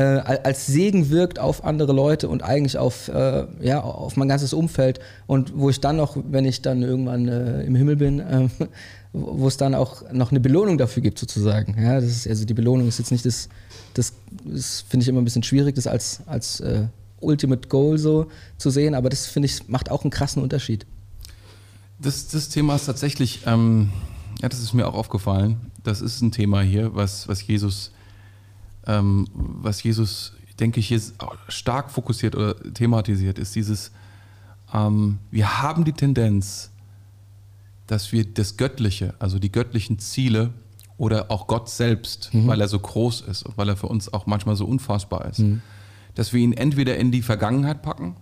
äh, als Segen wirkt auf andere Leute und eigentlich auf, äh, ja, auf mein ganzes Umfeld und wo ich dann noch, wenn ich dann irgendwann äh, im Himmel bin, äh, wo es dann auch noch eine Belohnung dafür gibt sozusagen. Ja, das ist, also die Belohnung ist jetzt nicht das, das, das finde ich immer ein bisschen schwierig, das als, als äh, Ultimate Goal so zu sehen, aber das finde ich macht auch einen krassen Unterschied. Das, das Thema ist tatsächlich, ähm, ja, das ist mir auch aufgefallen. Das ist ein Thema hier, was, was Jesus, ähm, was Jesus, denke ich, hier stark fokussiert oder thematisiert, ist dieses, ähm, wir haben die Tendenz, dass wir das Göttliche, also die göttlichen Ziele oder auch Gott selbst, weil er so groß ist und weil er für uns auch manchmal so unfassbar ist, dass wir ihn entweder in die Vergangenheit packen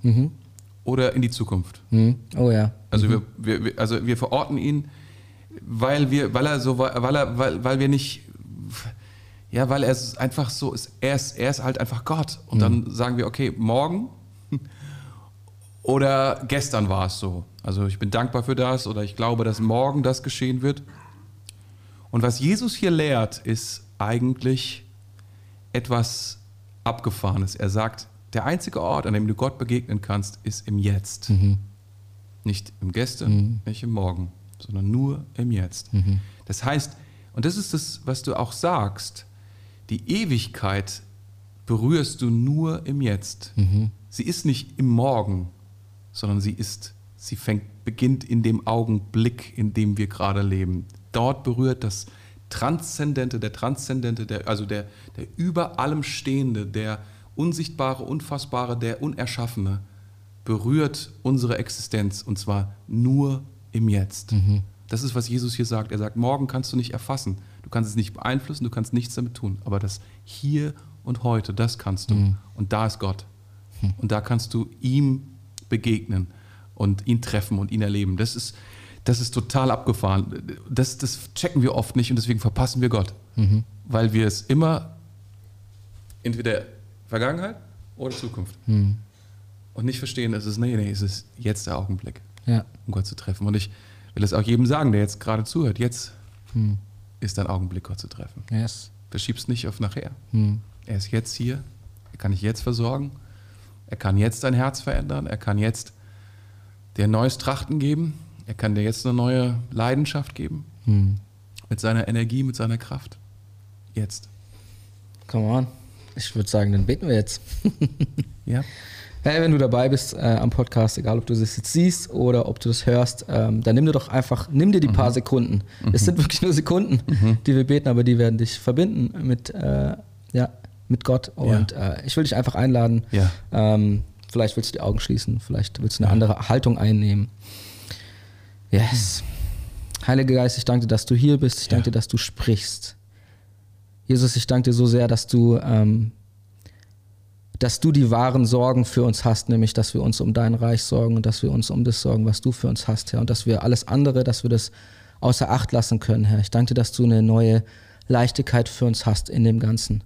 oder in die Zukunft. Hm. Oh ja. Also, wir, wir, wir- also wir verorten ihn, weil wir, weil er so, weil er, weil, weil wir nicht, ja, weil er es einfach so ist. Er ist, er ist halt einfach Gott. Und dann sagen wir, okay, morgen oder gestern war es so. Also ich bin dankbar für das oder ich glaube, dass morgen das geschehen wird. Und was Jesus hier lehrt, ist eigentlich etwas Abgefahrenes. Er sagt, der einzige Ort, an dem du Gott begegnen kannst, ist im Jetzt. Nicht im Gestern, nicht im Morgen, sondern nur im Jetzt. Das heißt, und das ist das, was du auch sagst, die Ewigkeit berührst du nur im Jetzt. Sie ist nicht im Morgen, sondern sie ist, sie fängt, beginnt in dem Augenblick, in dem wir gerade leben. Dort berührt das Transzendente, der Transzendente, der, also der, der über allem Stehende, der Unsichtbare, Unfassbare, der Unerschaffene, berührt unsere Existenz und zwar nur im Jetzt. Das ist, was Jesus hier sagt. Er sagt, morgen kannst du nicht erfassen. Du kannst es nicht beeinflussen, du kannst nichts damit tun. Aber das Hier und Heute, das kannst du. Und da ist Gott. Und da kannst du ihm begegnen und ihn treffen und ihn erleben. Das ist, das ist total abgefahren. Das, das checken wir oft nicht und deswegen verpassen wir Gott. Weil wir es immer entweder Vergangenheit oder Zukunft. Und nicht verstehen, es ist, nee, nee, es ist jetzt der Augenblick, Ja. um Gott zu treffen. Und ich will es auch jedem sagen, der jetzt gerade zuhört. Jetzt ist dein Augenblick, Gott zu treffen. Yes. Verschieb's nicht auf nachher. Hm. Er ist jetzt hier. Er kann dich jetzt versorgen. Er kann jetzt dein Herz verändern. Er kann jetzt dir ein neues Trachten geben. Er kann dir jetzt eine neue Leidenschaft geben. Hm. Mit seiner Energie, mit seiner Kraft. Jetzt. Come on. Ich würde sagen, dann beten wir jetzt. Ja? Hey, wenn du dabei bist äh, am Podcast, egal ob du das jetzt siehst oder ob du das hörst, ähm, dann nimm dir doch einfach, nimm dir die paar Sekunden. Es sind wirklich nur Sekunden, die wir beten, aber die werden dich verbinden mit, äh, ja, mit Gott. Und äh, ich will dich einfach einladen. Ja. Ähm, vielleicht willst du die Augen schließen, vielleicht willst du eine andere Haltung einnehmen. Yes. Heiliger Geist, ich danke dir, dass du hier bist. Ich danke dir, dass du sprichst. Jesus, ich danke dir so sehr, dass du, ähm, dass du die wahren Sorgen für uns hast, nämlich, dass wir uns um dein Reich sorgen und dass wir uns um das sorgen, was du für uns hast, Herr. Und dass wir alles andere, dass wir das außer Acht lassen können, Herr. Ich danke dir, dass du eine neue Leichtigkeit für uns hast in dem Ganzen.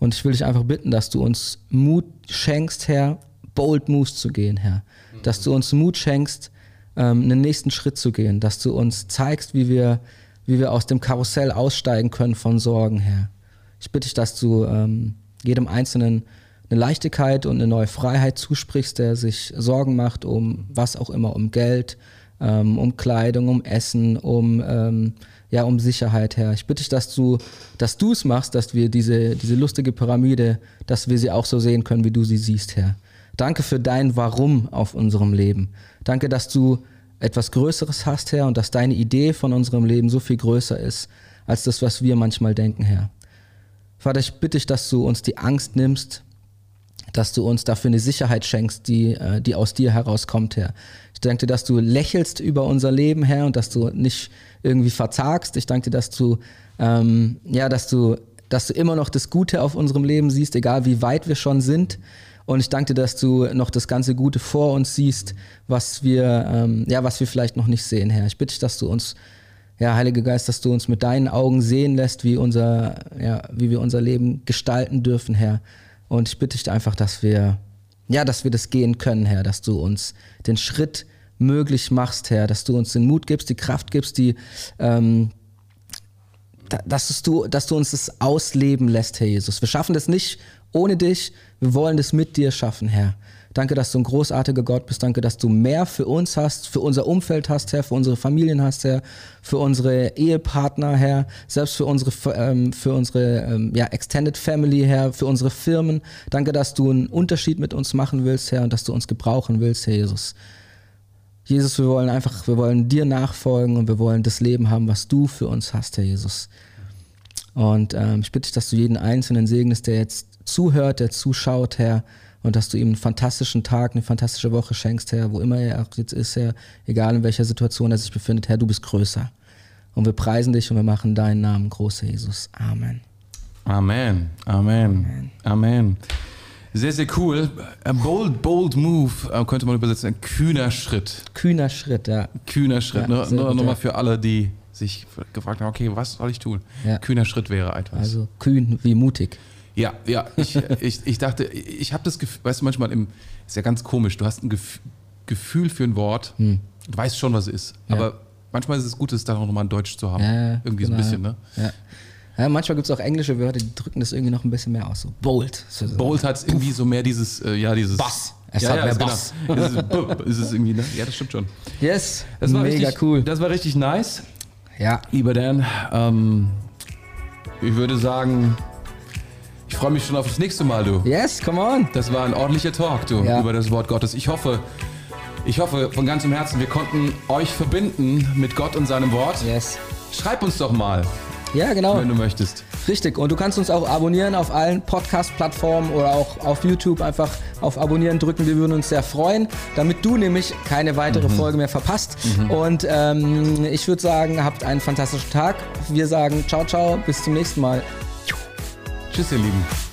Und ich will dich einfach bitten, dass du uns Mut schenkst, Herr, bold moves zu gehen, Herr. Dass du uns Mut schenkst, ähm, einen nächsten Schritt zu gehen. Dass du uns zeigst, wie wir, wie wir aus dem Karussell aussteigen können von Sorgen, Herr. Ich bitte dich, dass du ähm, jedem Einzelnen eine Leichtigkeit und eine neue Freiheit zusprichst, der sich Sorgen macht um was auch immer, um Geld, ähm, um Kleidung, um Essen, um, ähm, ja, um Sicherheit, Herr. Ich bitte dich, dass du dass es machst, dass wir diese, diese lustige Pyramide, dass wir sie auch so sehen können, wie du sie siehst, Herr. Danke für dein Warum auf unserem Leben. Danke, dass du etwas Größeres hast, Herr, und dass deine Idee von unserem Leben so viel größer ist, als das, was wir manchmal denken, Herr. Vater, ich bitte dich, dass du uns die Angst nimmst, dass du uns dafür eine Sicherheit schenkst, die, äh, die aus dir herauskommt, Herr. Ich danke dir, dass du lächelst über unser Leben, Herr, und dass du nicht irgendwie verzagst. Ich danke dir, dass du, ähm, ja, dass du, dass du immer noch das Gute auf unserem Leben siehst, egal wie weit wir schon sind. Und ich danke dir, dass du noch das ganze Gute vor uns siehst, was wir, ähm, ja, was wir vielleicht noch nicht sehen, Herr. Ich bitte dich, dass du uns, ja, Heiliger Geist, dass du uns mit deinen Augen sehen lässt, wie unser, ja, wie wir unser Leben gestalten dürfen, Herr. Und ich bitte dich einfach, dass wir, ja, dass wir das gehen können, Herr, dass du uns den Schritt möglich machst, Herr, dass du uns den Mut gibst, die Kraft gibst, die, ähm, da- dass, du, dass du uns das ausleben lässt, Herr Jesus. Wir schaffen das nicht ohne dich, wir wollen das mit dir schaffen, Herr. Danke, dass du ein großartiger Gott bist. Danke, dass du mehr für uns hast, für unser Umfeld hast, Herr, für unsere Familien hast, Herr, für unsere Ehepartner, Herr, selbst für unsere, ähm, für unsere ähm, ja, Extended Family, Herr, für unsere Firmen. Danke, dass du einen Unterschied mit uns machen willst, Herr, und dass du uns gebrauchen willst, Herr Jesus. Jesus, wir wollen einfach, wir wollen dir nachfolgen und wir wollen das Leben haben, was du für uns hast, Herr Jesus. Und ähm, ich bitte dich, dass du jeden Einzelnen segnest, der jetzt zuhört, der zuschaut, Herr, und dass du ihm einen fantastischen Tag, eine fantastische Woche schenkst, Herr, wo immer er auch jetzt ist, Herr, egal in welcher Situation er sich befindet, Herr, du bist größer. Und wir preisen dich und wir machen deinen Namen groß, Jesus. Amen. Amen. Amen. Amen. Sehr, sehr cool. A bold, bold move äh, könnte man übersetzen. Ein kühner Schritt. Kühner Schritt, ja. Kühner Schritt. Ja, nochmal ja. für alle, die sich gefragt haben, okay, was soll ich tun? Ja. Kühner Schritt wäre etwas. Also kühn wie mutig. Ja, ja, ich, ich, ich dachte, ich habe das Gefühl, weißt du, manchmal im, ist ja ganz komisch, du hast ein Gef Gefühl für ein Wort, du weißt schon, was es ist, Hm. Ja. aber manchmal ist es gut, es dann auch nochmal in Deutsch zu haben. Ja, Irgendwie so genau. ein bisschen, ne? Ja. ja manchmal gibt es auch englische Wörter, die drücken das irgendwie noch ein bisschen mehr aus. So bold. So, so. Bold hat irgendwie so mehr dieses, äh, ja, dieses. Bass. Es ja, hat ja, mehr Bass. Genau. Es ist, ist es irgendwie, ne? Ja, das stimmt schon. Yes, Das war mega richtig, cool. Das war richtig nice. Ja, Lieber Dan, ähm, ich würde sagen, ich freue mich schon auf das nächste Mal, du. yes, come on. Das war ein ordentlicher Talk, du, Ja. über das Wort Gottes. Ich hoffe, ich hoffe von ganzem Herzen, wir konnten euch verbinden mit Gott und seinem Wort. Yes. Schreib uns doch mal, Ja, genau. wenn du möchtest. Richtig. Und du kannst uns auch abonnieren auf allen Podcast-Plattformen oder auch auf YouTube. Einfach auf Abonnieren drücken. Wir würden uns sehr freuen, damit du nämlich keine weitere Folge mehr verpasst. Und ähm, ich würde sagen, habt einen fantastischen Tag. Wir sagen ciao, ciao. Bis zum nächsten Mal. Tschüss, ihr Lieben.